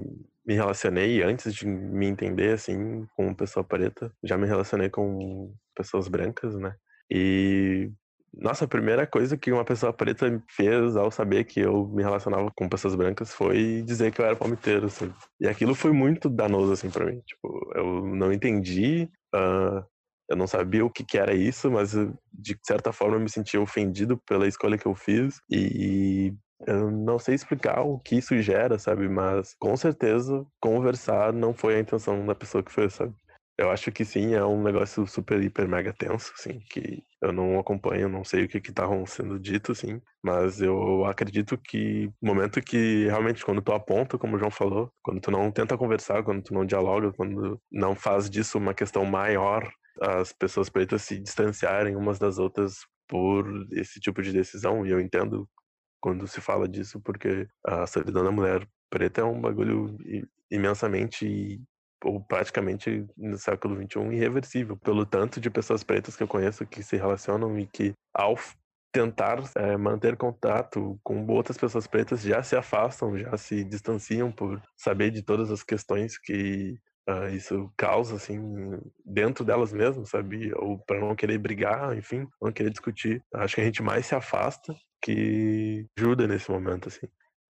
me relacionei antes de me entender assim com pessoa preta, já me relacionei com pessoas brancas, né? E nossa, a primeira coisa que uma pessoa preta fez ao saber que eu me relacionava com pessoas brancas foi dizer que eu era palmiteiro, assim. E aquilo foi muito danoso, assim, pra mim. Tipo, eu não entendi, uh, eu não sabia o que, que era isso, mas de certa forma eu me sentia ofendido pela escolha que eu fiz. E eu não sei explicar o que isso gera, sabe? Mas com certeza conversar não foi a intenção da pessoa que fez, sabe? Eu acho que sim, é um negócio super, hiper, mega tenso, assim, que eu não acompanho, não sei o que que tá sendo dito, assim, mas eu acredito que momento que realmente quando tu aponta, como o João falou, quando tu não tenta conversar, quando tu não dialoga, quando não faz disso uma questão maior, as pessoas pretas se distanciarem umas das outras por esse tipo de decisão, e eu entendo quando se fala disso, porque a solidão da mulher preta é um bagulho imensamente ou praticamente no século XXI irreversível, pelo tanto de pessoas pretas que eu conheço que se relacionam e que ao tentar é, manter contato com outras pessoas pretas já se afastam, já se distanciam por saber de todas as questões que uh, isso causa assim dentro delas mesmas, sabe? Ou para não querer brigar, enfim, não querer discutir. Acho que a gente mais se afasta que ajuda nesse momento assim.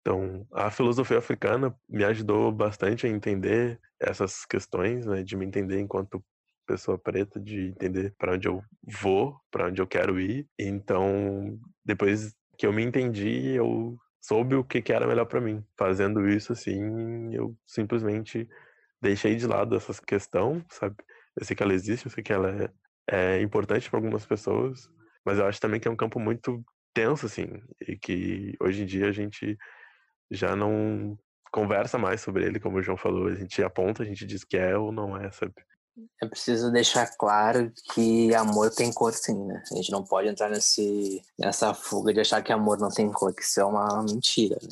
Então, a filosofia africana me ajudou bastante a entender essas questões, né, de me entender enquanto pessoa preta, de entender para onde eu vou, para onde eu quero ir. Então, depois que eu me entendi, eu soube o que, era melhor para mim. Fazendo isso, assim, eu simplesmente deixei de lado essa questão, sabe? Eu sei que ela existe, eu sei que ela é, é importante para algumas pessoas, mas eu acho também que é um campo muito tenso, assim, e que hoje em dia a gente já não conversa mais sobre ele, como o João falou. A gente aponta, a gente diz que é ou não é, sabe? É preciso deixar claro que amor tem cor sim, né? A gente não pode entrar nesse, nessa fuga de achar que amor não tem cor, que isso é uma mentira, né?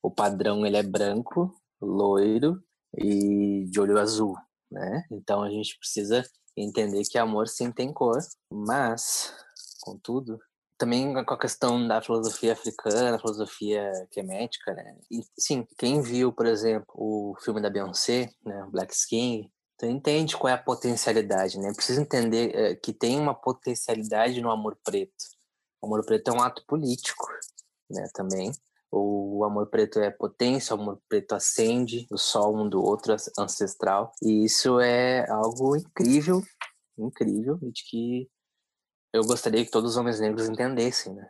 O padrão, ele é branco, loiro e de olho azul, né? Então a gente precisa entender que amor sim tem cor, mas, contudo, também com a questão da filosofia africana, filosofia quemética, né? E, sim, quem viu, por exemplo, o filme da Beyoncé, né, Black Skin, então entende qual é a potencialidade, né? Precisa entender é, que tem uma potencialidade no amor preto. O amor preto é um ato político, né, também. O amor preto é potência, o amor preto acende o sol um do outro ancestral. E isso é algo incrível, incrível, de que eu gostaria que todos os homens negros entendessem, né?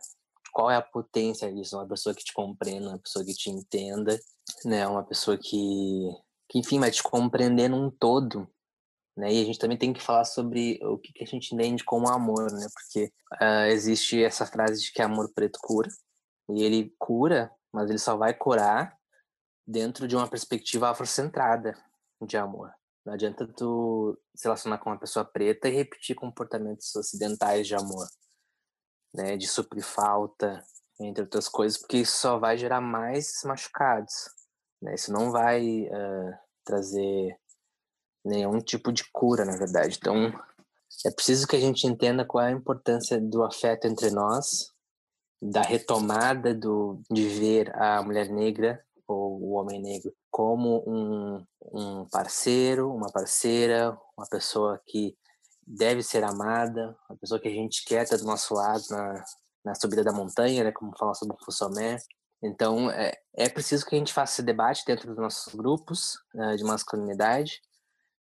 Qual é a potência disso? Uma pessoa que te compreenda, uma pessoa que te entenda, né? Uma pessoa que, que enfim, vai te compreender num todo, né? E a gente também tem que falar sobre o que, que a gente entende como amor, né? Porque uh, existe essa frase de que amor preto cura, e ele cura, mas ele só vai curar dentro de uma perspectiva afrocentrada de amor. Não adianta tu se relacionar com uma pessoa preta e repetir comportamentos ocidentais de amor, né? De suprir falta, entre outras coisas, porque isso só vai gerar mais machucados, né? Isso não vai uh, trazer nenhum tipo de cura, na verdade. Então, é preciso que a gente entenda qual é a importância do afeto entre nós, da retomada do, de ver a mulher negra ou o homem negro como um, um parceiro, uma parceira, uma pessoa que deve ser amada, uma pessoa que a gente quer ter do nosso lado na, na subida da montanha, né, como fala sobre o Fussomé. Então, é, é preciso que a gente faça esse debate dentro dos nossos grupos né, de masculinidade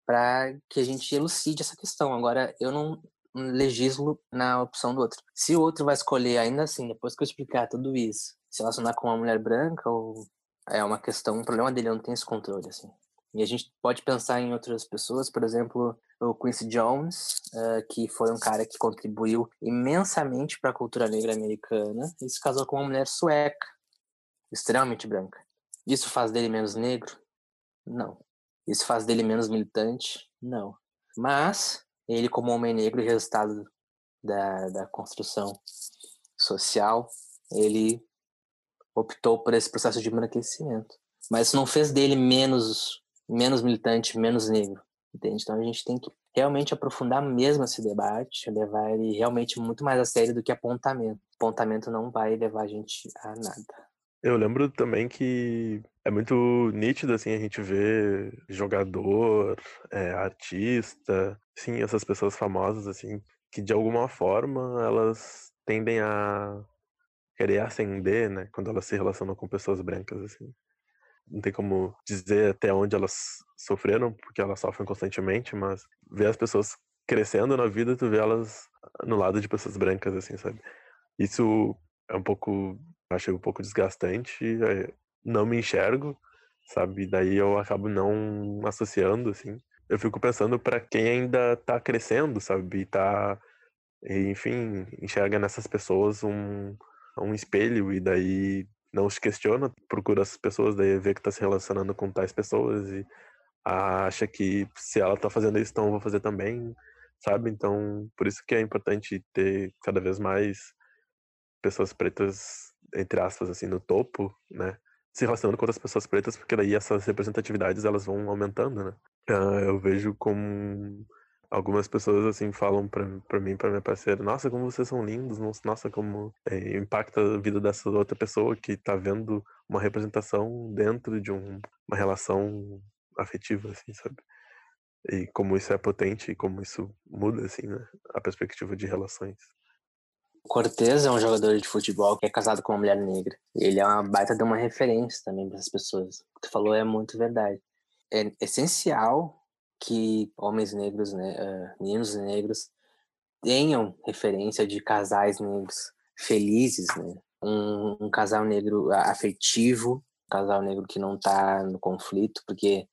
para que a gente elucide essa questão. Agora, eu não legislo na opção do outro. Se o outro vai escolher ainda assim, depois que eu explicar tudo isso, se relacionar com uma mulher branca ou é uma questão, um problema dele, não tem esse controle, assim. E a gente pode pensar em outras pessoas, por exemplo, o Quincy Jones, uh, que foi um cara que contribuiu imensamente para a cultura negra americana e se casou com uma mulher sueca, extremamente branca. Isso faz dele menos negro? Não. Isso faz dele menos militante? Não. Mas ele, como homem negro e resultado da, da construção social, ele optou por esse processo de embranquecimento. Mas isso não fez dele menos, menos militante, menos negro, entende? Então a gente tem que realmente aprofundar mesmo esse debate, levar ele realmente muito mais a sério do que apontamento. Apontamento não vai levar a gente a nada. Eu lembro também que é muito nítido, assim, a gente vê jogador, é, artista, sim, essas pessoas famosas, assim, que de alguma forma elas tendem a querer ascender, né, quando elas se relacionam com pessoas brancas, assim. Não tem como dizer até onde elas sofreram, porque elas sofrem constantemente, mas ver as pessoas crescendo na vida, tu vê elas no lado de pessoas brancas, assim, sabe? Isso é um pouco, acho um pouco desgastante, é, não me enxergo, sabe? Daí eu acabo não associando, assim. Eu fico pensando para quem ainda tá crescendo, sabe? Tá, enfim, enxerga nessas pessoas um, um espelho e daí não se questiona, procura as pessoas, daí vê que tá se relacionando com tais pessoas e acha que se ela tá fazendo isso, então eu vou fazer também, sabe? Então, por isso que é importante ter cada vez mais pessoas pretas, entre aspas, assim, no topo, né? Se relacionando com outras pessoas pretas, porque daí essas representatividades elas vão aumentando, né? Uh, eu vejo como algumas pessoas assim falam para mim, para minha parceira, nossa, como vocês são lindos, nossa, como é, impacta a vida dessa outra pessoa que tá vendo uma representação dentro de um, uma relação afetiva, assim, sabe? E como isso é potente e como isso muda, assim, né? A perspectiva de relações. Cortez é um jogador de futebol que é casado com uma mulher negra. Ele é uma baita de uma referência também para as pessoas. O que tu falou é muito verdade. É essencial que homens negros, né, uh, meninos negros, tenham referência de casais negros felizes, né? Um, um casal negro afetivo, um casal negro que não está no conflito, porque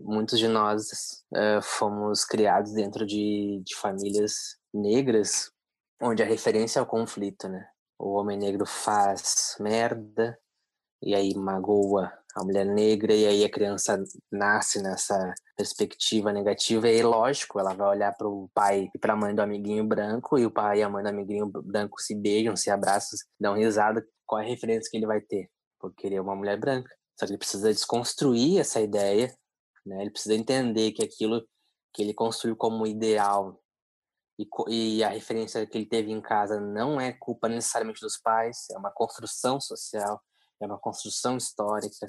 muitos de nós uh, fomos criados dentro de, de famílias negras, onde a referência é o conflito, né? O homem negro faz merda e aí magoa a mulher negra e aí a criança nasce nessa perspectiva negativa e lógico, ela vai olhar para o pai e para a mãe do amiguinho branco e o pai e a mãe do amiguinho branco se beijam, se abraçam, dão risada, qual é a referência que ele vai ter? Por querer uma mulher branca. Só que ele precisa desconstruir essa ideia né? Ele precisa entender que aquilo que ele construiu como ideal e, e, a referência que ele teve em casa não é culpa necessariamente dos pais, é uma construção social, é uma construção histórica.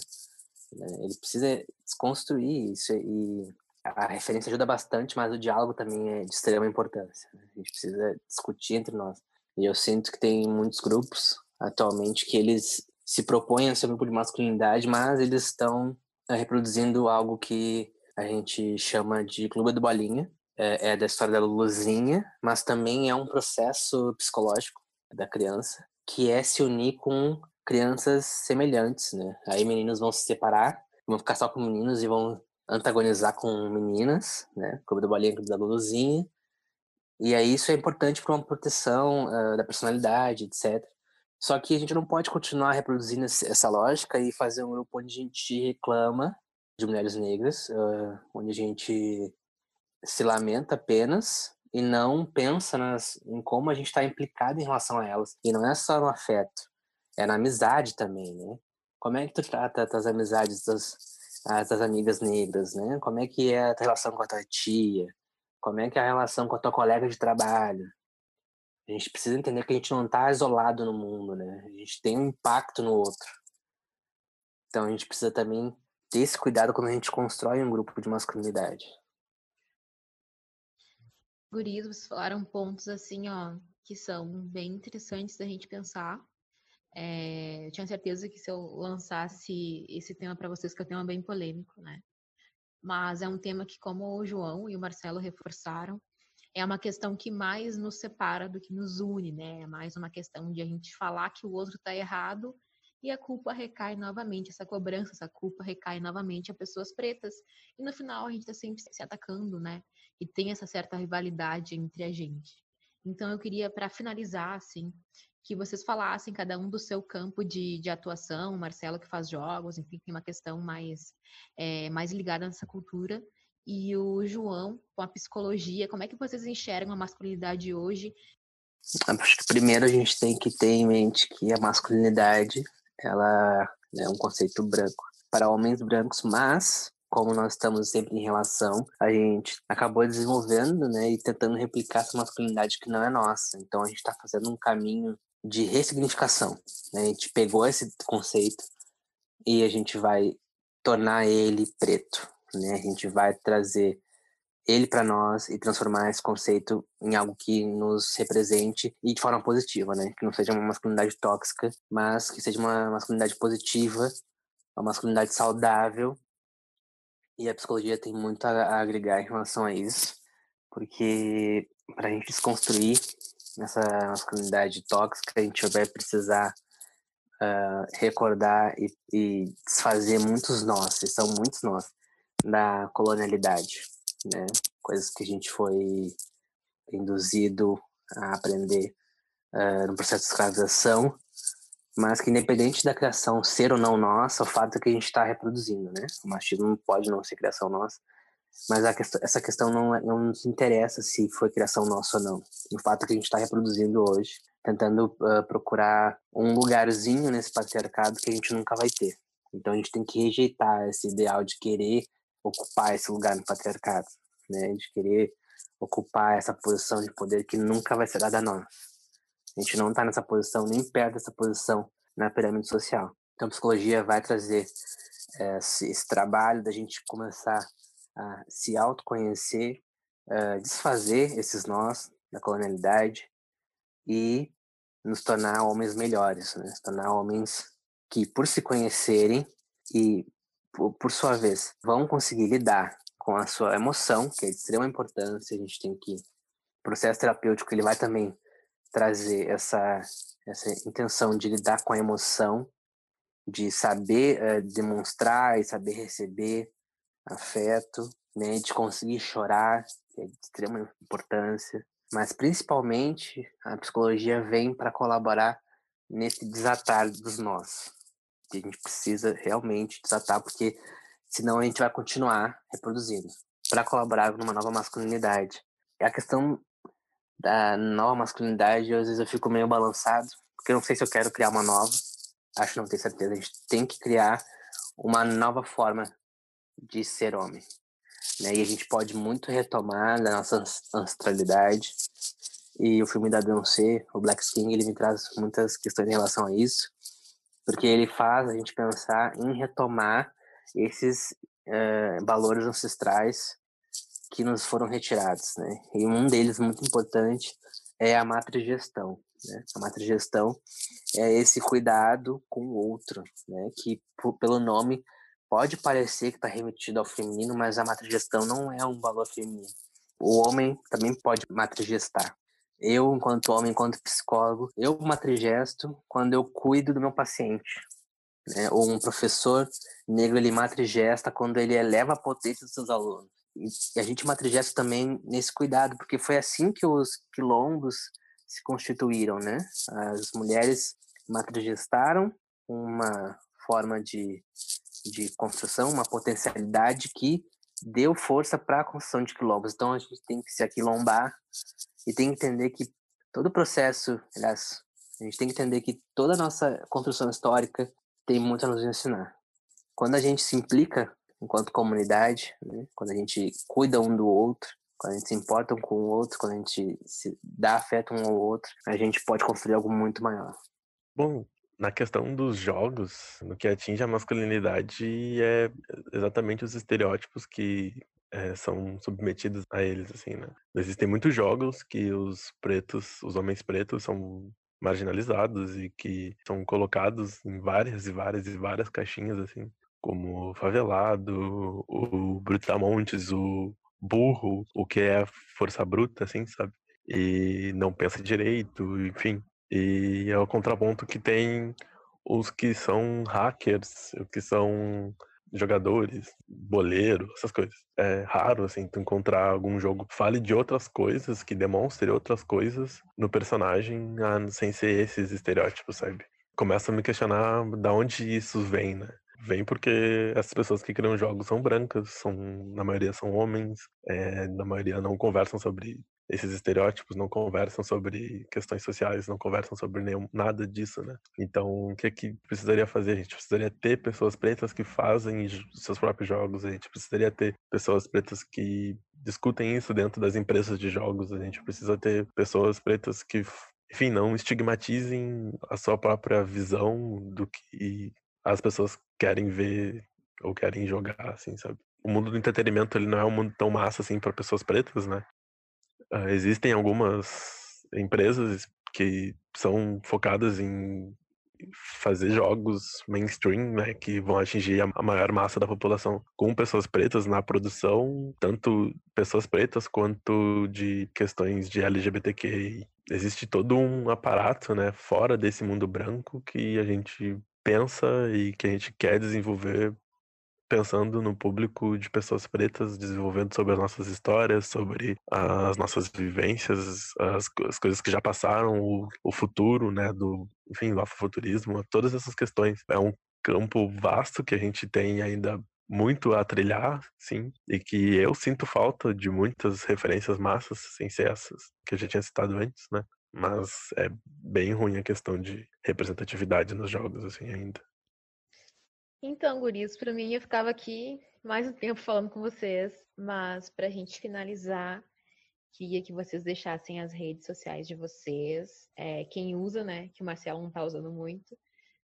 Né? Ele precisa desconstruir isso e a referência ajuda bastante, mas o diálogo também é de extrema importância. Né? A gente precisa discutir entre nós. E eu sinto que tem muitos grupos atualmente que eles se propõem a ser um grupo de masculinidade, mas eles estão é reproduzindo algo que a gente chama de Clube do Bolinha. É, é da história da Luluzinha, mas também é um processo psicológico da criança, que é se unir com crianças semelhantes, né? Aí meninos vão se separar, vão ficar só com meninos e vão antagonizar com meninas, né? Clube do Bolinha, Clube da Luluzinha. E aí isso é importante para uma proteção uh, da personalidade, etc. Só que a gente não pode continuar reproduzindo essa lógica e fazer um grupo onde a gente reclama de mulheres negras, uh, onde a gente se lamenta apenas e não pensa nas, em como a gente está implicado em relação a elas. E não é só no afeto, é na amizade também, né? Como é que tu trata as amizades das, das amigas negras, né? Como é que é a tua relação com a tua tia? Como é que é a relação com a tua colega de trabalho? A gente precisa entender que a gente não está isolado no mundo, né? A gente tem um impacto no outro. Então a gente precisa também ter esse cuidado quando a gente constrói um grupo de masculinidade. Guris, vocês falaram pontos assim, ó, que são bem interessantes da gente pensar. É, eu tinha certeza que se eu lançasse esse tema para vocês, que é um tema bem polêmico, né? Mas é um tema que, como o João e o Marcelo reforçaram, é uma questão que mais nos separa do que nos une, né? É mais uma questão de a gente falar que o outro está errado e a culpa recai novamente, essa cobrança, essa culpa recai novamente a pessoas pretas. E no final a gente está sempre se atacando, né? E tem essa certa rivalidade entre a gente. Então eu queria, para finalizar, assim, que vocês falassem cada um do seu campo de, de atuação, o Marcelo que faz jogos, enfim, tem uma questão mais, é, mais ligada nessa cultura, e o João com a psicologia. Como é que vocês enxergam a masculinidade hoje? Acho que primeiro a gente tem que ter em mente que a masculinidade ela é um conceito branco para homens brancos, mas como nós estamos sempre em relação, a gente acabou desenvolvendo, né, e tentando replicar essa masculinidade que não é nossa. Então a gente está fazendo um caminho de ressignificação. Né? A gente pegou esse conceito e a gente vai tornar ele preto. Né? A gente vai trazer ele para nós e transformar esse conceito em algo que nos represente e de forma positiva, né? Que não seja uma masculinidade tóxica, mas que seja uma masculinidade positiva, uma masculinidade saudável. E a psicologia tem muito a agregar em relação a isso, porque para a gente desconstruir essa masculinidade tóxica, a gente vai precisar uh, recordar e, e desfazer muitos nós, e são muitos nós, da colonialidade né? Coisas que a gente foi induzido a aprender uh, no processo de escravização, mas que independente da criação ser ou não nossa, o fato é que a gente está reproduzindo, né? O machismo pode não ser criação nossa, mas questão, essa questão não, é, não nos interessa se foi criação nossa ou não. O fato é que a gente está reproduzindo hoje, tentando uh, procurar um lugarzinho nesse patriarcado que a gente nunca vai ter. Então a gente tem que rejeitar esse ideal de querer ocupar esse lugar no patriarcado, né? De querer ocupar essa posição de poder que nunca vai ser dada a nós. A gente não está nessa posição, nem perto dessa posição na pirâmide social. Então, a psicologia vai trazer é, esse, esse, trabalho da gente começar a se autoconhecer, é, desfazer esses nós da colonialidade e nos tornar homens melhores, né? Se tornar homens que, por se conhecerem e por sua vez, vão conseguir lidar com a sua emoção, que é de extrema importância, a gente tem que... O processo terapêutico, ele vai também trazer essa, essa intenção de lidar com a emoção, de saber uh, demonstrar e saber receber afeto, né, de conseguir chorar, que é de extrema importância, mas principalmente a psicologia vem para colaborar nesse desatar dos nós, que a gente precisa realmente desatar, porque senão a gente vai continuar reproduzindo para colaborar numa nova masculinidade. A questão da nova masculinidade, às vezes eu fico meio balançado, porque eu não sei se eu quero criar uma nova, acho que não tenho certeza. A gente tem que criar uma nova forma de ser homem. Né? E a gente pode muito retomar da nossa ancestralidade. E o filme da Beyoncé, o Black Skin, ele me traz muitas questões em relação a isso porque ele faz a gente pensar em retomar esses uh, valores ancestrais que nos foram retirados, né? E um deles muito importante é a matrigestão, né? A matrigestão é esse cuidado com o outro, né? Que pelo nome pode parecer que está remetido ao feminino, mas a matrigestão não é um valor feminino. O homem também pode matrigestar. Eu, enquanto homem, enquanto psicólogo, eu matrigesto quando eu cuido do meu paciente. Né? Ou um professor negro, ele matrigesta quando ele eleva a potência dos seus alunos. E a gente matrigesta também nesse cuidado, porque foi assim que os quilombos se constituíram, né? As mulheres matrigestaram uma forma de, de construção, uma potencialidade que deu força para a construção de quilombos. Então a gente tem que se aquilombar e tem que entender que todo o processo, aliás, a gente tem que entender que toda a nossa construção histórica tem muito a nos ensinar. Quando a gente se implica enquanto comunidade, né, quando a gente cuida um do outro, quando a gente se importa um com o outro, quando a gente se dá afeto um ao outro, a gente pode construir algo muito maior. Bom, na questão dos jogos, no que atinge a masculinidade, é exatamente os estereótipos que é, são submetidos a eles, assim, né? Existem muitos jogos que os pretos, os homens pretos são marginalizados e que são colocados em várias e várias e várias caixinhas, assim, como favelado, o brutamontes, o burro, o que é força bruta, assim, sabe? E não pensa direito, enfim. E é o contraponto que tem os que são hackers, os que são jogadores, boleiro, essas coisas. É raro, assim, tu encontrar algum jogo que fale de outras coisas, que demonstre outras coisas no personagem, ah, sem ser esses estereótipos, sabe? Começa a me questionar da onde isso vem, né? Vem porque as pessoas que criam jogos são brancas, são, na maioria são homens, é, na maioria não conversam sobre esses estereótipos, não conversam sobre questões sociais, não conversam sobre nenhum, nada disso, né? Então, o que é que precisaria fazer? A gente precisaria ter pessoas pretas que fazem seus próprios jogos, a gente precisaria ter pessoas pretas que discutem isso dentro das empresas de jogos, a gente precisa ter pessoas pretas que enfim, não estigmatizem a sua própria visão do que as pessoas querem ver ou querem jogar, assim, sabe? O mundo do entretenimento, ele não é um mundo tão massa, assim, para pessoas pretas, né? Uh, existem algumas empresas que são focadas em fazer jogos mainstream, né, que vão atingir a maior massa da população com pessoas pretas na produção, tanto pessoas pretas quanto de questões de LGBTQ. Existe todo um aparato, né, fora desse mundo branco que a gente pensa e que a gente quer desenvolver pensando no público de pessoas pretas, desenvolvendo sobre as nossas histórias, sobre as nossas vivências, as, as coisas que já passaram, o, o futuro, né, do, enfim, do afrofuturismo, todas essas questões. É um campo vasto que a gente tem ainda muito a trilhar, sim, e que eu sinto falta de muitas referências massas, sem ser essas que eu já tinha citado antes, né? Mas é bem ruim a questão de representatividade nos jogos, assim, ainda. Então, guris, para mim eu ficava aqui mais um tempo falando com vocês, mas para a gente finalizar, queria que vocês deixassem as redes sociais de vocês, é, quem usa, né, que o Marcelo não está usando muito,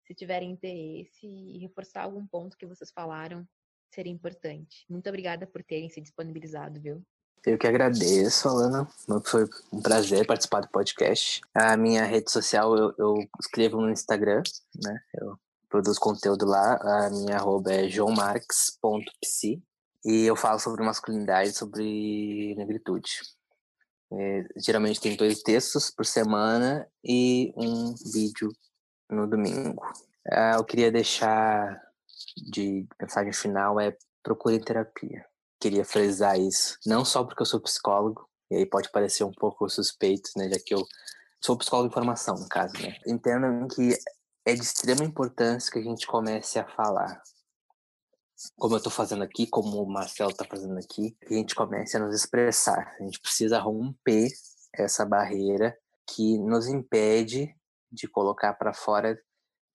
se tiverem interesse e reforçar algum ponto que vocês falaram, seria importante. Muito obrigada por terem se disponibilizado, viu? Eu que agradeço, Alana. Foi um prazer participar do podcast. A minha rede social eu, eu escrevo no Instagram, né? Eu produzo conteúdo lá. A minha arroba é joãomarques.psi. E eu falo sobre masculinidade, sobre negritude. É, geralmente tem dois textos por semana e um vídeo no domingo. É, eu queria deixar de mensagem final é procure terapia. Queria frisar isso, não só porque eu sou psicólogo, e aí pode parecer um pouco suspeito, né, já que eu sou psicólogo de formação, no caso, né. Entendam que é de extrema importância que a gente comece a falar. Como eu estou fazendo aqui, como o Marcelo está fazendo aqui, que a gente comece a nos expressar. A gente precisa romper essa barreira que nos impede de colocar para fora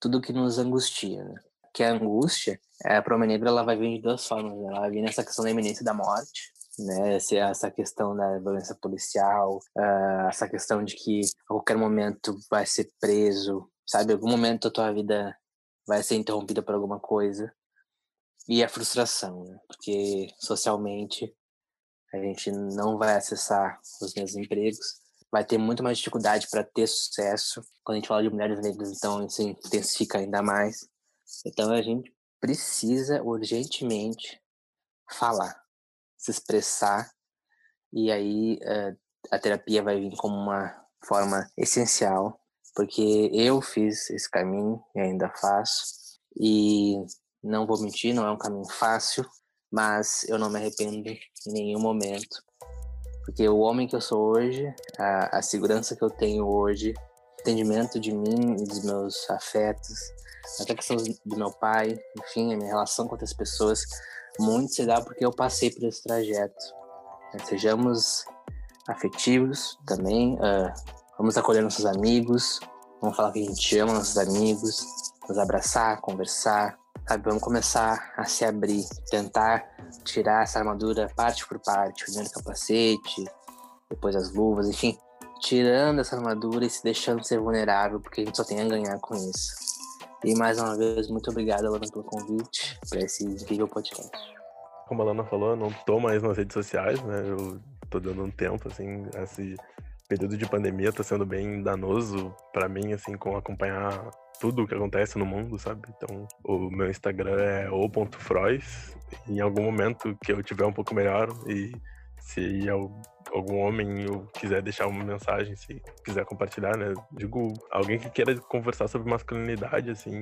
tudo que nos angustia. Né? Que a angústia, para uma negra, ela vai vir de duas formas. Né? Ela vai vir nessa questão da iminência da morte, né? Essa questão da violência policial, uh, essa questão de que a qualquer momento vai ser preso, sabe? Algum momento da tua vida vai ser interrompida por alguma coisa. E a frustração, né? Porque socialmente a gente não vai acessar os mesmos empregos, vai ter muito mais dificuldade para ter sucesso. Quando a gente fala de mulheres negras, então isso intensifica ainda mais. Então a gente precisa urgentemente falar, se expressar, e aí uh, a terapia vai vir como uma forma essencial porque eu fiz esse caminho e ainda faço. E não vou mentir, não é um caminho fácil, mas eu não me arrependo em nenhum momento. Porque o homem que eu sou hoje, a, a segurança que eu tenho hoje, entendimento de mim e dos meus afetos, até a questão do meu pai, enfim, a minha relação com outras pessoas, muito se dá porque eu passei por esse trajeto. Sejamos afetivos também, uh, Vamos acolher nossos amigos, vamos falar que a gente ama nossos amigos, nos abraçar, conversar, sabe? Vamos começar a se abrir, tentar tirar essa armadura parte por parte, primeiro o capacete, depois as luvas, enfim, tirando essa armadura e se deixando ser vulnerável, porque a gente só tem a ganhar com isso. E mais uma vez, muito obrigado, Alana, pelo convite para esse incrível podcast. Como a Alana falou, eu não tô mais nas redes sociais, né? Eu tô dando um tempo, assim, esse período de pandemia está sendo bem danoso para mim, assim, com acompanhar tudo o que acontece no mundo, sabe? Então, o meu Instagram é o.frois. Em algum momento que eu tiver um pouco melhor e se algum homem quiser deixar uma mensagem, se quiser compartilhar, né? Digo, alguém que queira conversar sobre masculinidade, assim,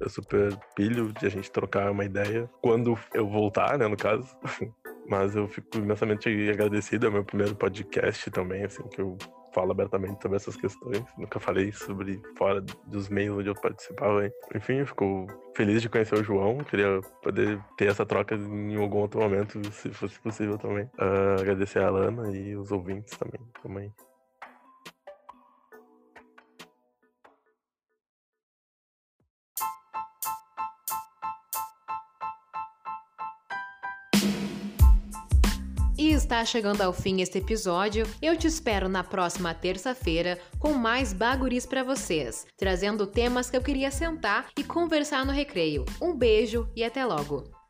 eu super pilho de a gente trocar uma ideia. Quando eu voltar, né, no caso, [LAUGHS] Mas eu fico imensamente agradecido, é meu primeiro podcast também, assim, que eu falo abertamente sobre essas questões. Nunca falei sobre fora dos meios onde eu participava. Enfim, eu fico feliz de conhecer o João. Queria poder ter essa troca em algum outro momento, se fosse possível também. Uh, agradecer a Alana e os ouvintes também. também. Está chegando ao fim este episódio. Eu te espero na próxima terça-feira com mais baguris para vocês, trazendo temas que eu queria sentar e conversar no recreio. Um beijo e até logo!